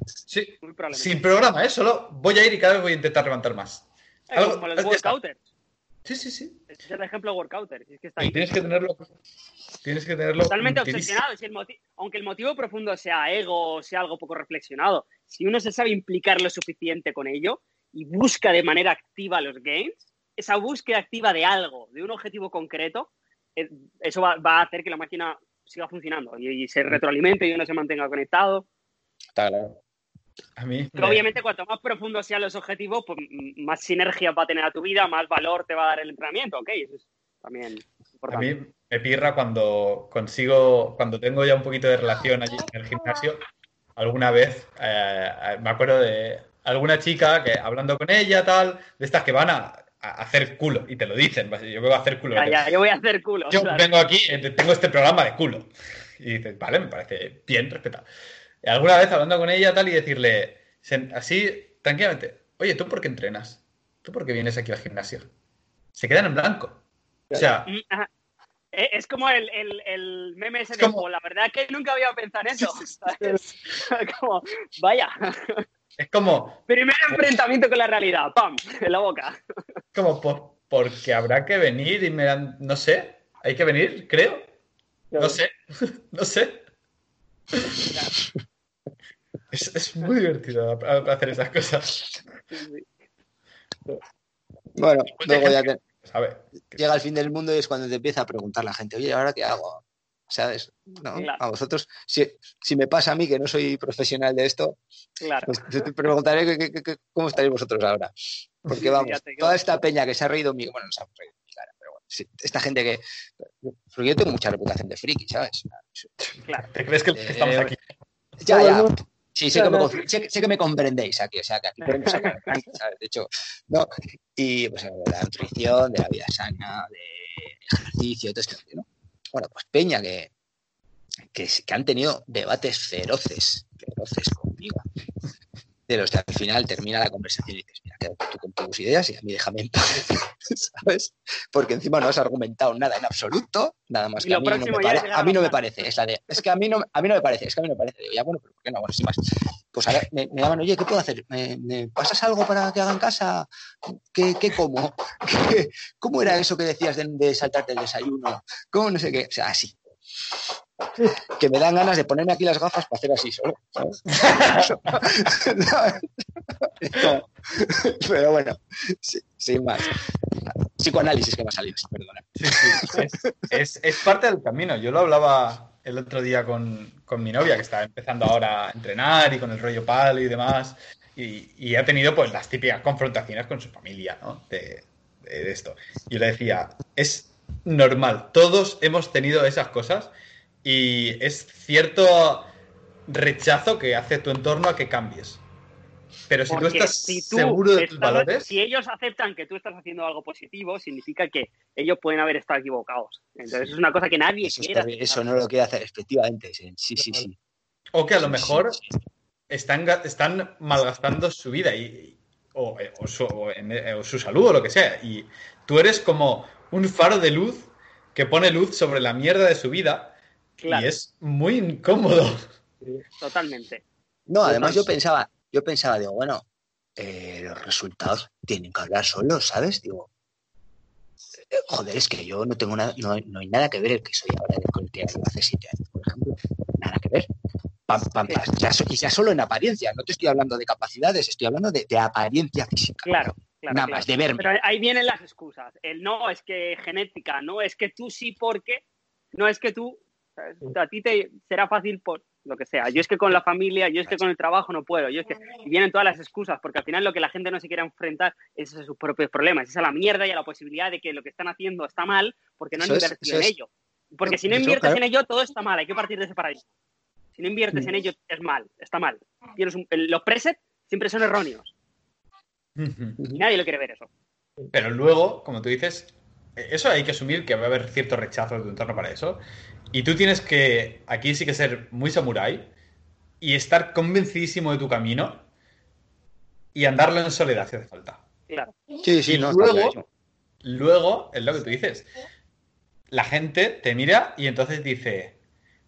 Sí, sin programa, ¿eh? Solo voy a ir y cada vez voy a intentar levantar más. como los workouters. Sí, sí, sí. es el ejemplo workouter. Es que está ahí. tienes que tenerlo. Tienes que tenerlo. Totalmente obsesionado. aunque el motivo profundo sea ego o sea algo poco reflexionado, si uno se sabe implicar lo suficiente con ello y busca de manera activa los games, esa búsqueda activa de algo, de un objetivo concreto, eh, eso va a hacer que la máquina siga funcionando y, se retroalimente y uno se mantenga conectado. Está claro. A mí, Pero obviamente cuanto más profundo sean los objetivos, pues más sinergia va a tener a tu vida, más valor te va a dar el entrenamiento, ¿ok? Eso es también A mí me pirra cuando consigo, cuando tengo ya un poquito de relación allí en el gimnasio. Alguna vez eh, me acuerdo de alguna chica que hablando con ella, tal, de estas que van a, hacer culo y te lo dicen. Yo voy a hacer culo. yo voy a hacer culo. Yo vengo aquí, eh, tengo este programa de culo. Y dices, vale, me parece bien, respetado. alguna vez hablando con ella, tal, y decirle así, tranquilamente, oye, ¿tú por qué entrenas? ¿Tú por qué vienes aquí al gimnasio? Se quedan en blanco. O sea. Mm, e, es como el, meme ese de la verdad que nunca había pensado en eso. como, vaya. Es como. Primer enfrentamiento con la realidad, ¡pam! En la boca. Como por, porque habrá que venir y me dan. No sé. Hay que venir, creo. No sé. No sé. Es, muy divertido hacer esas cosas. Bueno, luego ya que llega el fin del mundo y es cuando te empieza a preguntar la gente, oye, ¿ahora qué hago? ¿Sabes? ¿No? A vosotros, si, me pasa a mí que no soy profesional de esto, pues te preguntaré cómo estaréis vosotros ahora. Porque vamos, toda esta peña que se ha reído mío, bueno, no se ha reído pero bueno, esta gente que. Porque yo tengo mucha reputación de friki, ¿sabes? Claro. ¿Te crees que, estamos aquí? Ya, ya. Sí, sé que, me, sé, que me comprendéis aquí, o sea, que aquí podemos sacar, ¿sabes? De hecho, ¿no? Y pues de la nutrición, de la vida sana, de ejercicio, todo esto, ¿no? Bueno, pues Peña, que, que, han tenido debates feroces, feroces conmigo de los que al final termina la conversación y dices, mira, quédate tú con tus ideas y a mí déjame en paz, ¿sabes? Porque encima no has argumentado nada en absoluto, nada más que a mí, no me, parece, a mí no me parece, es la de, es que a mí no, a mí no me parece, es que a mí no me parece, ya bueno, pero ¿por qué no? Bueno, sin más, pues ahora me, llaman, oye, ¿qué puedo hacer? ¿Me, pasas algo para que haga en casa? ¿Qué, qué como? ¿Cómo era eso que decías de, de saltarte el desayuno? ¿Cómo no sé qué? O sea, así que me dan ganas de ponerme aquí las gafas para hacer así solo. Pero bueno, sin más. Psicoanálisis que me ha salido, perdona. Es, parte del camino. Yo lo hablaba el otro día con, mi novia, que está empezando ahora a entrenar y con el rollo palo y demás. Y, ha tenido pues las típicas confrontaciones con su familia, ¿no? De, de esto. Yo le decía, es normal, todos hemos tenido esas cosas y es cierto rechazo que hace tu entorno a que cambies. Pero si tú estás seguro de tus valores. Si ellos aceptan que tú estás haciendo algo positivo, significa que ellos pueden haber estado equivocados. Entonces es una cosa que nadie eso quiere. eso no lo quiere hacer, efectivamente. Sí, sí, sí. O que a lo mejor Están, están malgastando su vida y, o, su, o su salud o lo que sea. Y tú eres como un faro de luz que pone luz sobre la mierda de su vida y es muy incómodo. Totalmente. No, además yo pensaba, yo pensaba, digo, bueno, eh, los resultados tienen que hablar solos, ¿sabes? Digo, eh, joder, es que yo no tengo nada, no, hay nada que ver el que soy ahora del colectivo hace siete años, por ejemplo. Nada que ver. ya, y ya solo en apariencia, no te estoy hablando de capacidades, estoy hablando de, apariencia física. Claro, claro. Nada más, de verme. Pero ahí vienen las excusas. El no es que genética, no es que tú sí porque, no es que tú a ti te será fácil por lo que sea. Yo es que con la familia, yo es que con el trabajo no puedo. Yo es que y vienen todas las excusas, porque al final lo que la gente no se quiere enfrentar es a sus propios problemas, es a la mierda y a la posibilidad de que lo que están haciendo está mal porque no han invertido en ello. Porque si no inviertes en ello, todo está mal. Hay que partir de ese paraíso. Si no inviertes en mm. ello, es mal, está mal. los presets siempre son erróneos. Y nadie lo quiere ver eso. Pero luego, como tú dices, eso hay que asumir que va a haber cierto rechazo de tu entorno para eso. Y tú tienes que, aquí sí que ser muy samurái y estar convencidísimo de tu camino y andarlo en soledad si hace falta. Claro. Sí, sí, y no, luego, luego, es lo que tú dices, la gente te mira y entonces dice,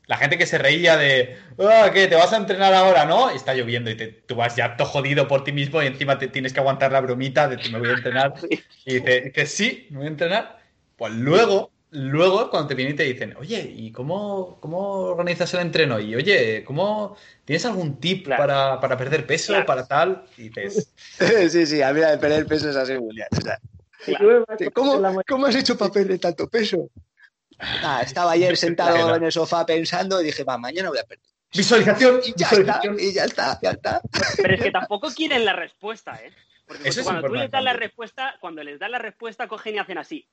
la gente que se reía de, ah, ¿qué? ¿Te vas a entrenar ahora, no? Y está lloviendo y tú vas ya todo jodido por ti mismo y encima te tienes que aguantar la bromita de que me voy a entrenar. Y dices, sí, me voy a entrenar. Pues luego luego cuando te vienen y te dicen, oye, ¿y cómo, cómo organizas el entreno? Y oye, ¿cómo tienes algún tip para, perder peso, para tal? Y dices... sí, sí, a mí la de perder peso es así, Julián. ¿cómo, has hecho para perder tanto peso? Ah, estaba ayer sentado en el sofá pensando y dije, va, mañana voy a perder. Visualización, y ya visualización. está, y ya está, ya está. Pero es que tampoco quieren la respuesta, ¿eh? Porque Eso es cuando tú les das la respuesta, cuando les das la respuesta, cogen y hacen así.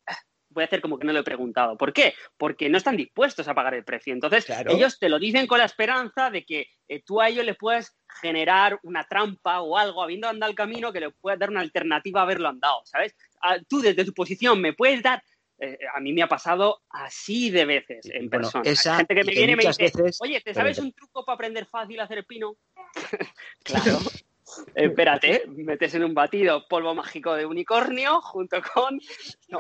"Ah, Voy a hacer como que no lo he preguntado. ¿Por qué? Porque no están dispuestos a pagar el precio. Entonces, Claro. ellos te lo dicen con la esperanza de que eh, tú a ellos les puedes generar una trampa o algo, habiendo andado el camino, que le puedas dar una alternativa a haberlo andado, ¿sabes? Ah, tú desde tu posición me puedes dar. eh, a mí me ha pasado así de veces en Bueno, persona. esa Hay gente que me viene y me dice, veces- oye, ¿te sabes un truco para aprender fácil a hacer pino? claro. Espérate, metes en un batido polvo mágico de unicornio junto con. No,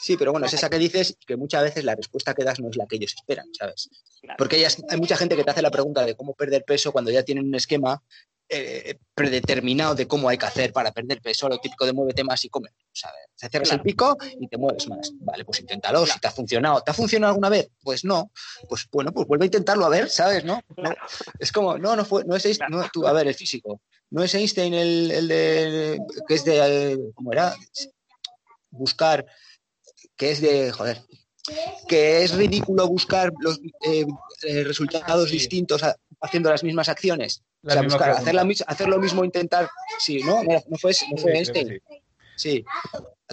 Sí, pero bueno, es esa que dices que muchas veces la respuesta que das no es la que ellos esperan, ¿sabes? claro. Porque ellas- hay mucha gente que te hace la pregunta de cómo perder peso cuando ya tienen un esquema eh, predeterminado de cómo hay que hacer para perder peso, lo típico de muévete más y come. ¿sabes? Te cierras Claro. el pico y te mueves más. Vale, pues inténtalo. Si te ha funcionado, ¿te ha funcionado alguna vez? Pues no. Pues bueno, pues vuelve a intentarlo a ver, ¿sabes? ¿No? No. Es como, no, no fue, no es no, tú, a ver, el físico. No es Einstein el, el de, que es de, eh, ¿cómo era? Buscar, que es de, joder, que es ridículo buscar los eh, eh, resultados Sí. distintos a- haciendo las mismas acciones. La o sea, buscar, hacer, la mis- hacer lo mismo, intentar, sí, ¿no? No, no fue, no fue Sí, Einstein. sí. Sí,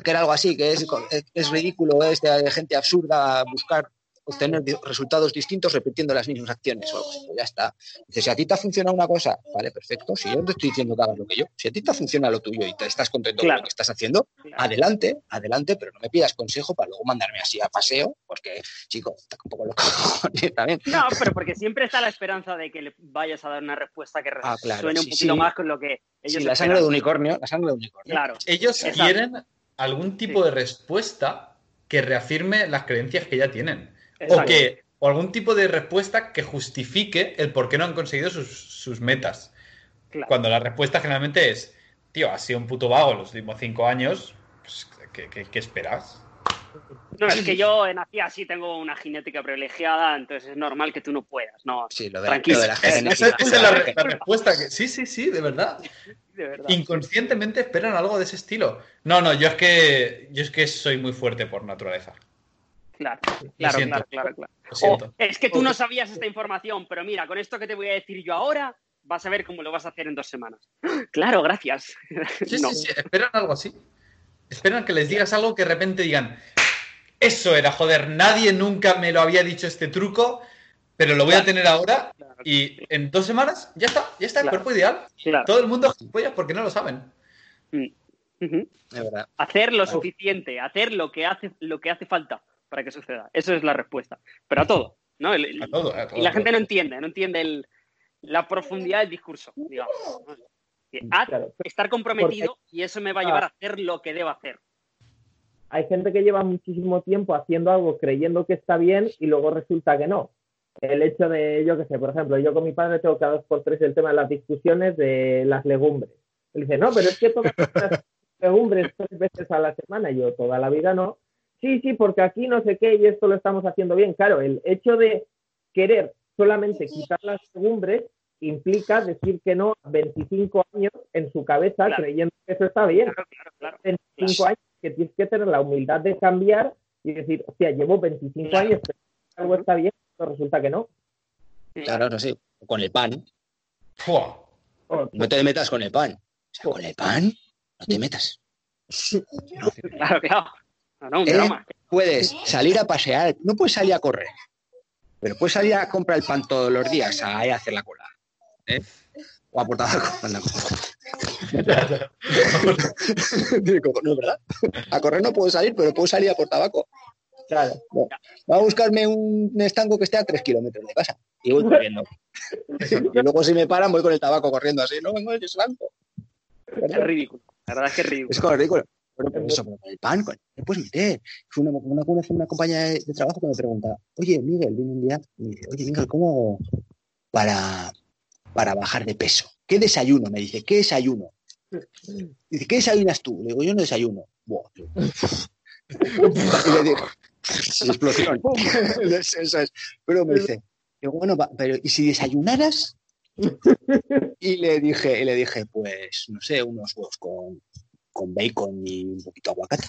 que era algo así, que es, es ridículo, es de gente absurda buscar obtener resultados distintos repitiendo las mismas acciones. o algo así. Pues ya está. Dice, si a ti te ha funcionado una cosa, vale, perfecto. Si yo no te estoy diciendo que hagas lo que yo, si a ti te funciona lo tuyo y te estás contento con lo que estás haciendo, Claro. adelante, adelante, pero no me pidas consejo para luego mandarme así a paseo, porque, chico, tampoco lo cojones también. No, pero porque siempre está la esperanza de que le vayas a dar una respuesta que Ah, claro, suene un sí, poquito sí. más con lo que ellos Sí, la sangre de unicornio, la sangre de unicornio. Claro. Ellos Exacto. quieren algún tipo de respuesta que reafirme las creencias que ya tienen. O que o algún tipo de respuesta que justifique el por qué no han conseguido sus, sus metas. Claro. Cuando la respuesta generalmente es, tío, has sido un puto vago los últimos cinco años, pues, ¿qué, qué- qué esperas? No, es que yo nací así, tengo una genética privilegiada, entonces es normal que tú no puedas, no, Sí, lo de, Tranquilo. lo de la Esa genética. esa es la respuesta que... Sí, sí, sí, de verdad. de verdad. Inconscientemente esperan algo de ese estilo. No, no, yo es que yo es que soy muy fuerte por naturaleza. Claro, claro, siento. claro, claro, claro. Lo O, siento. es que tú no sabías esta información, pero mira, con esto que te voy a decir yo ahora, vas a ver cómo lo vas a hacer en dos semanas. Claro, gracias. Sí, No. sí, sí, esperan algo así. Esperan que les digas algo que de repente digan, eso era, joder, nadie nunca me lo había dicho este truco, pero lo voy a tener ahora Claro, y en dos semanas ya está, ya está, el cuerpo ideal. claro. Todo el mundo gilipollas porque no lo saben. Mm. Hacer lo suficiente, hacer lo que hace, lo que hace falta para que suceda. Eso es la respuesta. Pero a todo, ¿no? El- el- A todo, a todo, y la gente no entiende, no entiende el- la profundidad del discurso, digamos. Claro. estar comprometido y eso me va a llevar a hacer lo que debo hacer. Hay gente que lleva muchísimo tiempo haciendo algo creyendo que está bien y luego resulta que no. El hecho de, yo qué sé, por ejemplo, yo con mi padre tengo cada dos por tres el tema de las discusiones de las legumbres. Él dice, no, pero es que todas las legumbres tres veces a la semana, y yo toda la vida no. Sí, sí, porque aquí no sé qué y esto lo estamos haciendo bien. Claro, el hecho de querer solamente quitar las legumbres implica decir que no a 25 años en su cabeza Claro. creyendo que eso está bien. Claro, claro, claro. 25 años que tienes que tener la humildad de cambiar y decir, hostia, llevo 25 Claro. años, pero algo está bien, pero resulta que no. Claro, no sé. Con el pan. Fua. O- No te metas con el pan. O sea, con el pan, no te metas. Claro, claro. No, no, un ¿Eh? drama. Puedes salir a pasear, no puedes salir a correr, pero puedes salir a comprar el pan todos los días, a, a hacer la cola. ¿eh? O a por tabaco. anda. no es verdad. A correr no puedo salir, pero puedo salir a por tabaco. Claro. Va a buscarme un estanco que esté a tres kilómetros de casa. Y voy corriendo. Y luego si me paran voy con el tabaco corriendo así. No vengo el estanco. Es ridículo. La verdad es que es ridículo. Es como ridículo. Bueno, pero eso, pero con el pan, con el puedes meter. Fue una, una, una, una compañía de, de trabajo que me pregunta, oye, Miguel, viene un día y me dice, oye, Miguel, ¿cómo para, para bajar de peso? ¿Qué desayuno? Me dice, ¿qué desayuno? Dice, ¿qué desayunas tú? Le digo, yo no desayuno. Buah. y le digo, explosión. Eso es. Pero me dice, digo, bueno, pero ¿y si desayunaras? Y le dije, y le dije, pues, no sé, unos huevos con, con bacon y un poquito de aguacate.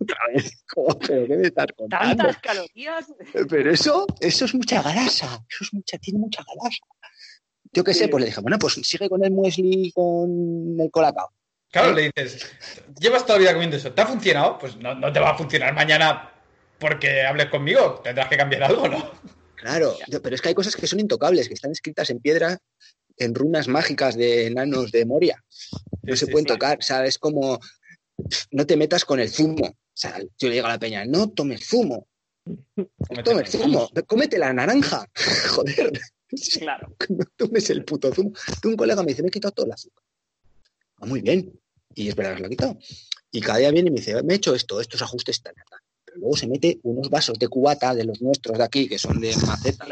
Otra vez, ¿Pero qué me estás contando? ¿Tantas calorías? Pero eso, eso es mucha grasa. Eso es mucha, tiene mucha grasa. Yo qué sé, pues le dije, bueno, pues sigue con el muesli con el colacao. Claro, le dices, llevas toda la vida comiendo eso, ¿te ha funcionado? Pues no, no te va a funcionar mañana porque hables conmigo, tendrás que cambiar algo, ¿no? Claro, pero es que hay cosas que son intocables, que están escritas en piedra, en runas mágicas de enanos de Moria. No se pueden tocar, ¿sabes? Como no te metas con el zumo. O sea, yo le digo a la peña, no tomes zumo. No tomes zumo, cómete la naranja. Joder. Claro. No tomes el puto zumo. Tú, un colega me dice, me he quitado todo el azúcar. Ah, muy bien. Y es verdad que lo he quitado. Y cada día viene y me dice, me he hecho esto, estos ajustes tan, tan luego se mete unos vasos de cubata de los nuestros de aquí, que son de maceta,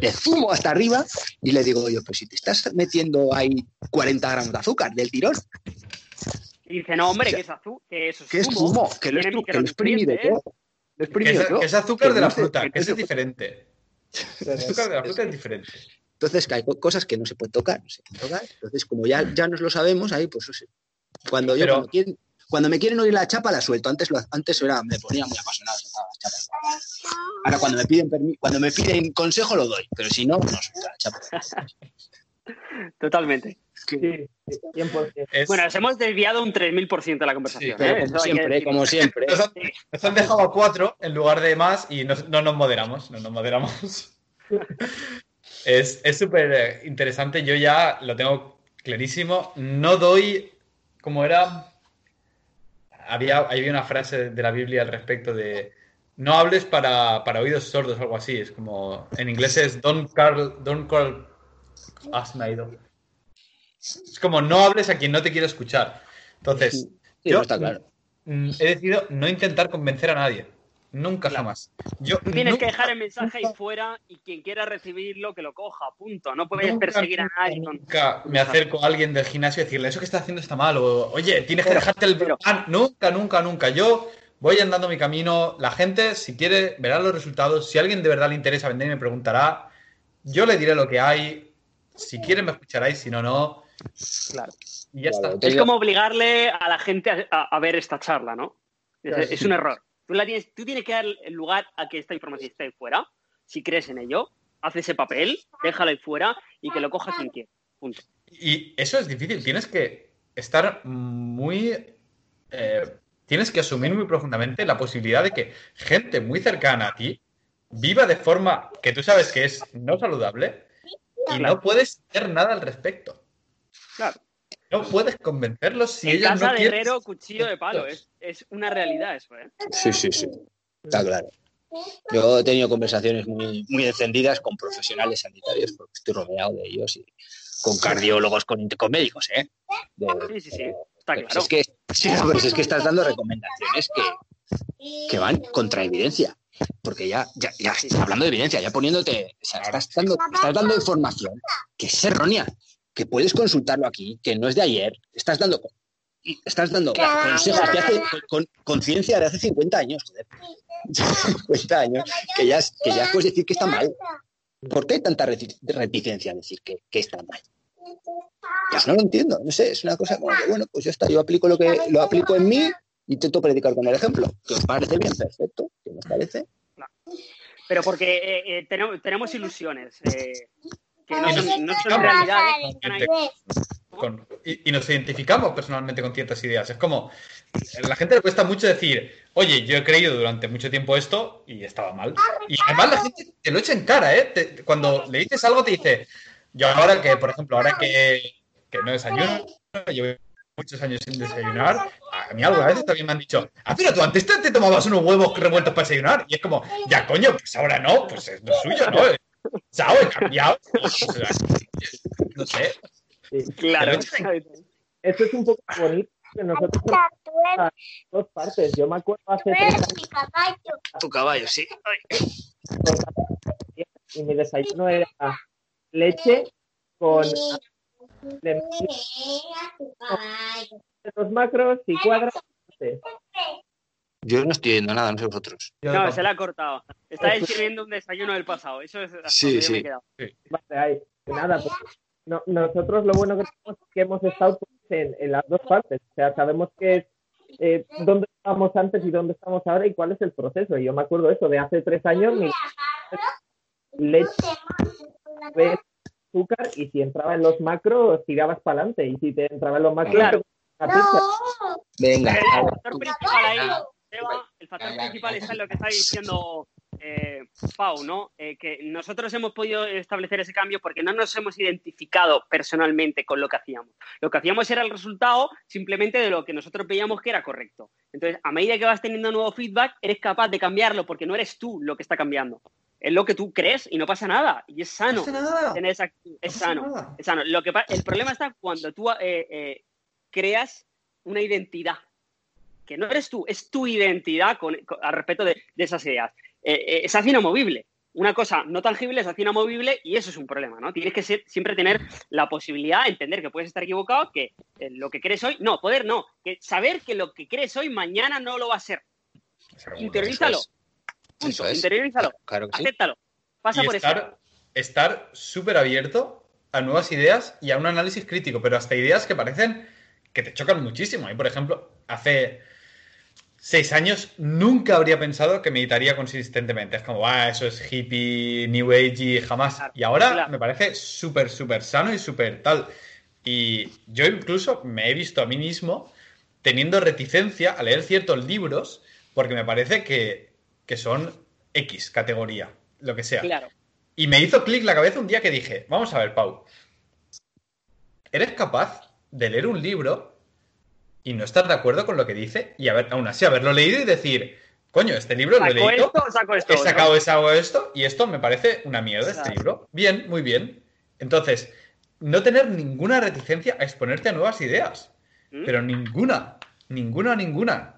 de zumo hasta arriba, y le digo yo, pues si te estás metiendo ahí 40 gramos de azúcar del tirón. Y dice, no, hombre, que es azúcar, que eso es, zumo, que lo, he exprimido todo. que es, azúcar de la fruta, que eso es diferente. El azúcar de la fruta es diferente. Entonces, que hay cosas que no se pueden tocar, no se pueden tocar. Entonces, como ya, ya nos lo sabemos, ahí, pues, cuando yo, cuando quieren, cuando me quieren oír la chapa, la suelto. Antes, antes era, me ponía muy apasionado. Ahora, cuando me, piden cuando me piden consejo, lo doy. Pero si no, no suelto la chapa. Totalmente. Bueno, nos hemos desviado un 3.000% de la conversación. ¿eh? como, siempre, como siempre, nos, han, dejado a cuatro en lugar de más y no, nos moderamos. No nos moderamos. es súper eh, interesante. Yo ya lo tengo clarísimo. No doy, como era, había, había una frase de la Biblia al respecto de no hables para, oídos sordos o algo así. Es como, en inglés es don't call, don't call, has Es como no hables a quien no te quiere escuchar. Entonces, yo está claro. He decidido no intentar convencer a nadie. Nunca jamás. Yo Tú tienes que dejar el mensaje ahí fuera y quien quiera recibirlo que lo coja, punto. No puedes perseguir a nadie. Nunca me acerco a alguien del gimnasio y decirle, eso que estás haciendo está mal, o oye, tienes que dejarte el... nunca, nunca, nunca. Yo voy andando mi camino, la gente, si quiere, verá los resultados. Si a alguien de verdad le interesa vender y me preguntará, yo le diré lo que hay. Si quieren me escucharáis, si no, no. Claro. Y ya está. Es como obligarle a la gente a, ver esta charla, ¿no? es un error. Tú, tienes, que dar el lugar a que esta información esté ahí fuera. Si crees en ello, haz ese papel, déjalo ahí fuera y que lo coja quien quiera. Punto. Y eso es difícil. Tienes que estar muy. Eh, tienes que asumir muy profundamente la posibilidad de que gente muy cercana a ti viva de forma que tú sabes que es no saludable y no puedes hacer nada al respecto. Claro. No puedes convencerlos si en casa de herrero, cuchillo de palo. Es, es, una realidad eso, ¿eh? Sí, sí, sí. Está claro. Yo he tenido conversaciones muy, muy encendidas con profesionales sanitarios, porque estoy rodeado de ellos, y con cardiólogos, con, con médicos, ¿eh? sí, sí, sí. Está claro. Es que, sí, es que estás dando recomendaciones que, que van contra evidencia porque ya, ya, ya estás hablando de evidencia, ya poniéndote, o sea, estás dando, estás dando información que es errónea que puedes consultarlo aquí, que no es de ayer, estás dando estás dando consejos hace con conciencia de hace 50 años, joder. 50 años, que ya, que ya puedes decir que está mal. ¿Por qué hay tanta reticencia a decir que, que está mal? Pues no lo entiendo, no sé, es una cosa como que, bueno, pues ya está, yo aplico lo que lo aplico en mí, intento predicar con el ejemplo. ¿Que os parece bien? Perfecto. ¿Qué nos parece? Pero porque eh, eh, tenemos, tenemos, ilusiones. Eh, realidades. y, nos identificamos personalmente con ciertas ideas. Es como, a la gente le cuesta mucho decir, oye, yo he creído durante mucho tiempo esto y estaba mal. Y además la gente te lo echa en cara, ¿eh? cuando le dices algo te dice, yo ahora que, por ejemplo, ahora que, que no desayuno, llevo muchos años sin desayunar, a mí alguna vez también me han dicho, ah, pero tú antes te, tomabas unos huevos revueltos para desayunar. Y es como, ya coño, pues ahora no, pues es lo suyo, ¿no? Chao, he cambiado. no sé. Claro. Esto es un poco bonito que nosotros dos partes. Yo me acuerdo hace tres años. Tu caballo, sí. Y mi desayuno era leche con los macros y cuadros. Yo no estoy viendo nada, no sé vosotros. No, se le ha cortado. Está describiendo un desayuno del pasado. Eso es sí, sí. Vale, ahí. Nada, pues, nosotros lo bueno que tenemos es que hemos estado pues, en, las dos partes. O sea, sabemos que eh, dónde estábamos antes y dónde estamos ahora y cuál es el proceso. Y yo me acuerdo eso, de hace tres años, mi leche, azúcar, y si entraba en los macros, tirabas para adelante. Y si te entraba en los macros, claro. Venga. El ahí, Eva, el factor principal está en lo que está diciendo eh, Pau, ¿no? Eh, que nosotros hemos podido establecer ese cambio porque no nos hemos identificado personalmente con lo que hacíamos. Lo que hacíamos era el resultado simplemente de lo que nosotros veíamos que era correcto. Entonces, a medida que vas teniendo nuevo feedback, eres capaz de cambiarlo porque no eres tú lo que está cambiando. Es lo que tú crees y no pasa nada. Y es sano. No pasa nada. Es sano. Es sano. Lo que, el problema está cuando tú eh, eh, creas una identidad. Que no eres tú, es tu identidad con, con- al respecto de, de esas ideas. Eh, eh, se hace inamovible. Una cosa no tangible se hace inamovible y eso es un problema, ¿no? Tienes que ser- siempre tener la posibilidad de entender que puedes estar equivocado, que eh, lo que crees hoy, no, poder no, que saber que lo que crees hoy mañana no lo va a ser. Seguro. Interiorízalo. Eso Punto. Eso es. Interiorízalo. Claro que sí. Acéptalo. Pasa y por eso. estar, estar súper abierto a nuevas ideas y a un análisis crítico, pero hasta ideas que parecen que te chocan muchísimo. Y, por ejemplo, hace seis años nunca habría pensado que meditaría consistentemente. Es como, ah, eso es hippie, new age y jamás. Y ahora me parece súper, súper sano y súper tal. Y yo incluso me he visto a mí mismo teniendo reticencia a leer ciertos libros porque me parece que, que son X categoría, lo que sea. Claro. Y me hizo clic la cabeza un día que dije, vamos a ver, Pau, ¿eres capaz de leer un libro y no estar de acuerdo con lo que dice y haber, aún así haberlo leído y decir, coño, este libro lo he ¿Saco leído, esto saco esto? he sacado esto y esto me parece una mierda este libro. Bien, muy bien. Entonces, no tener ninguna reticencia a exponerte a nuevas ideas, ¿Mm? pero ninguna, ninguna, ninguna.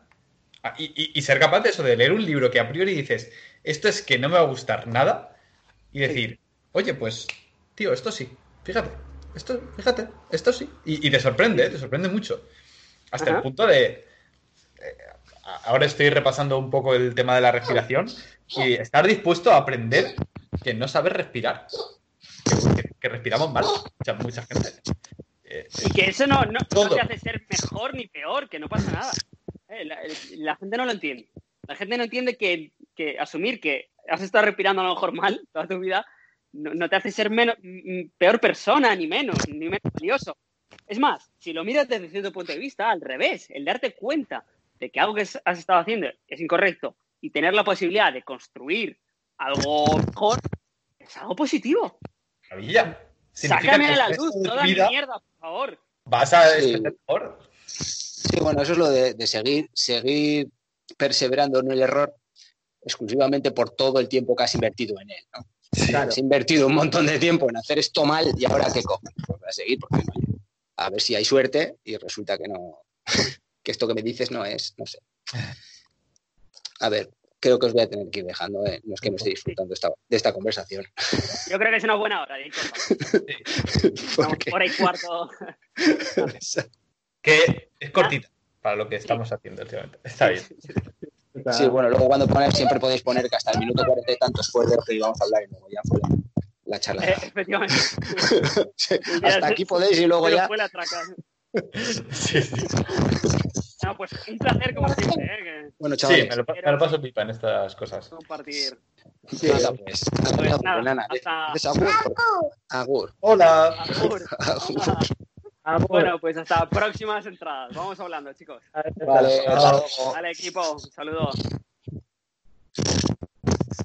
Ah, Y, y- y ser capaz de eso, de leer un libro que a priori dices, esto es que no me va a gustar nada, y decir, oye, pues, tío, esto sí, fíjate, esto, fíjate, esto sí. Y, y te sorprende, ¿eh? te sorprende mucho. Hasta Ajá. el punto de. eh, ahora estoy repasando un poco el tema de la respiración y estar dispuesto a aprender que no saber respirar. Que, que- que respiramos mal, mucha, mucha gente. Eh, Y que eso no, no, no te hace ser mejor ni peor, que no pasa nada. Eh, La, gente no lo entiende. La gente no entiende que, que asumir que has estado respirando a lo mejor mal toda tu vida no, no te hace ser menos, peor persona, ni menos, ni menos valioso. Es más, si lo miras desde cierto punto de vista, al revés, el darte cuenta de que algo que has estado haciendo es incorrecto y tener la posibilidad de construir algo mejor es algo positivo. maravilla. Sácame a la luz toda mi mierda, por favor. Vas a Sí. mejor. Sí, bueno, eso es lo de, de seguir, seguir perseverando en el error exclusivamente por todo el tiempo que has invertido en él. ¿no? Claro. Has invertido un montón de tiempo en hacer esto mal y ahora qué cojones, pues voy a seguir porque no hay- a ver si hay suerte y resulta que no, que esto que me dices no es, no sé. A ver, creo que os voy a tener que ir dejando, ¿eh? no es que no esté disfrutando esta- de esta conversación. Yo creo que es una buena hora de hora y cuarto. Que es cortita para lo que estamos haciendo últimamente. Está bien. Sí, bueno, luego cuando ponéis, siempre podéis poner que hasta el minuto cuarenta y tantos fue de lo que íbamos a hablar y luego ya fue la, la charla. Eh, efectivamente. Sí, hasta aquí podéis y luego Pero ya. fue la traca. Sí, sí. No, pues un placer como siempre, ¿eh? que Bueno, Sí, chavales, me lo, me lo paso pipa en estas cosas. compartir. sí, nada, pues, Pues pues, nada, nada, hasta- agur, agur, Hola. Agur. agur. Vamos. Bueno, pues hasta próximas entradas. Vamos hablando, chicos. Vale, hasta luego. Vale, equipo. Saludos.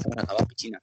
Bueno, pichina.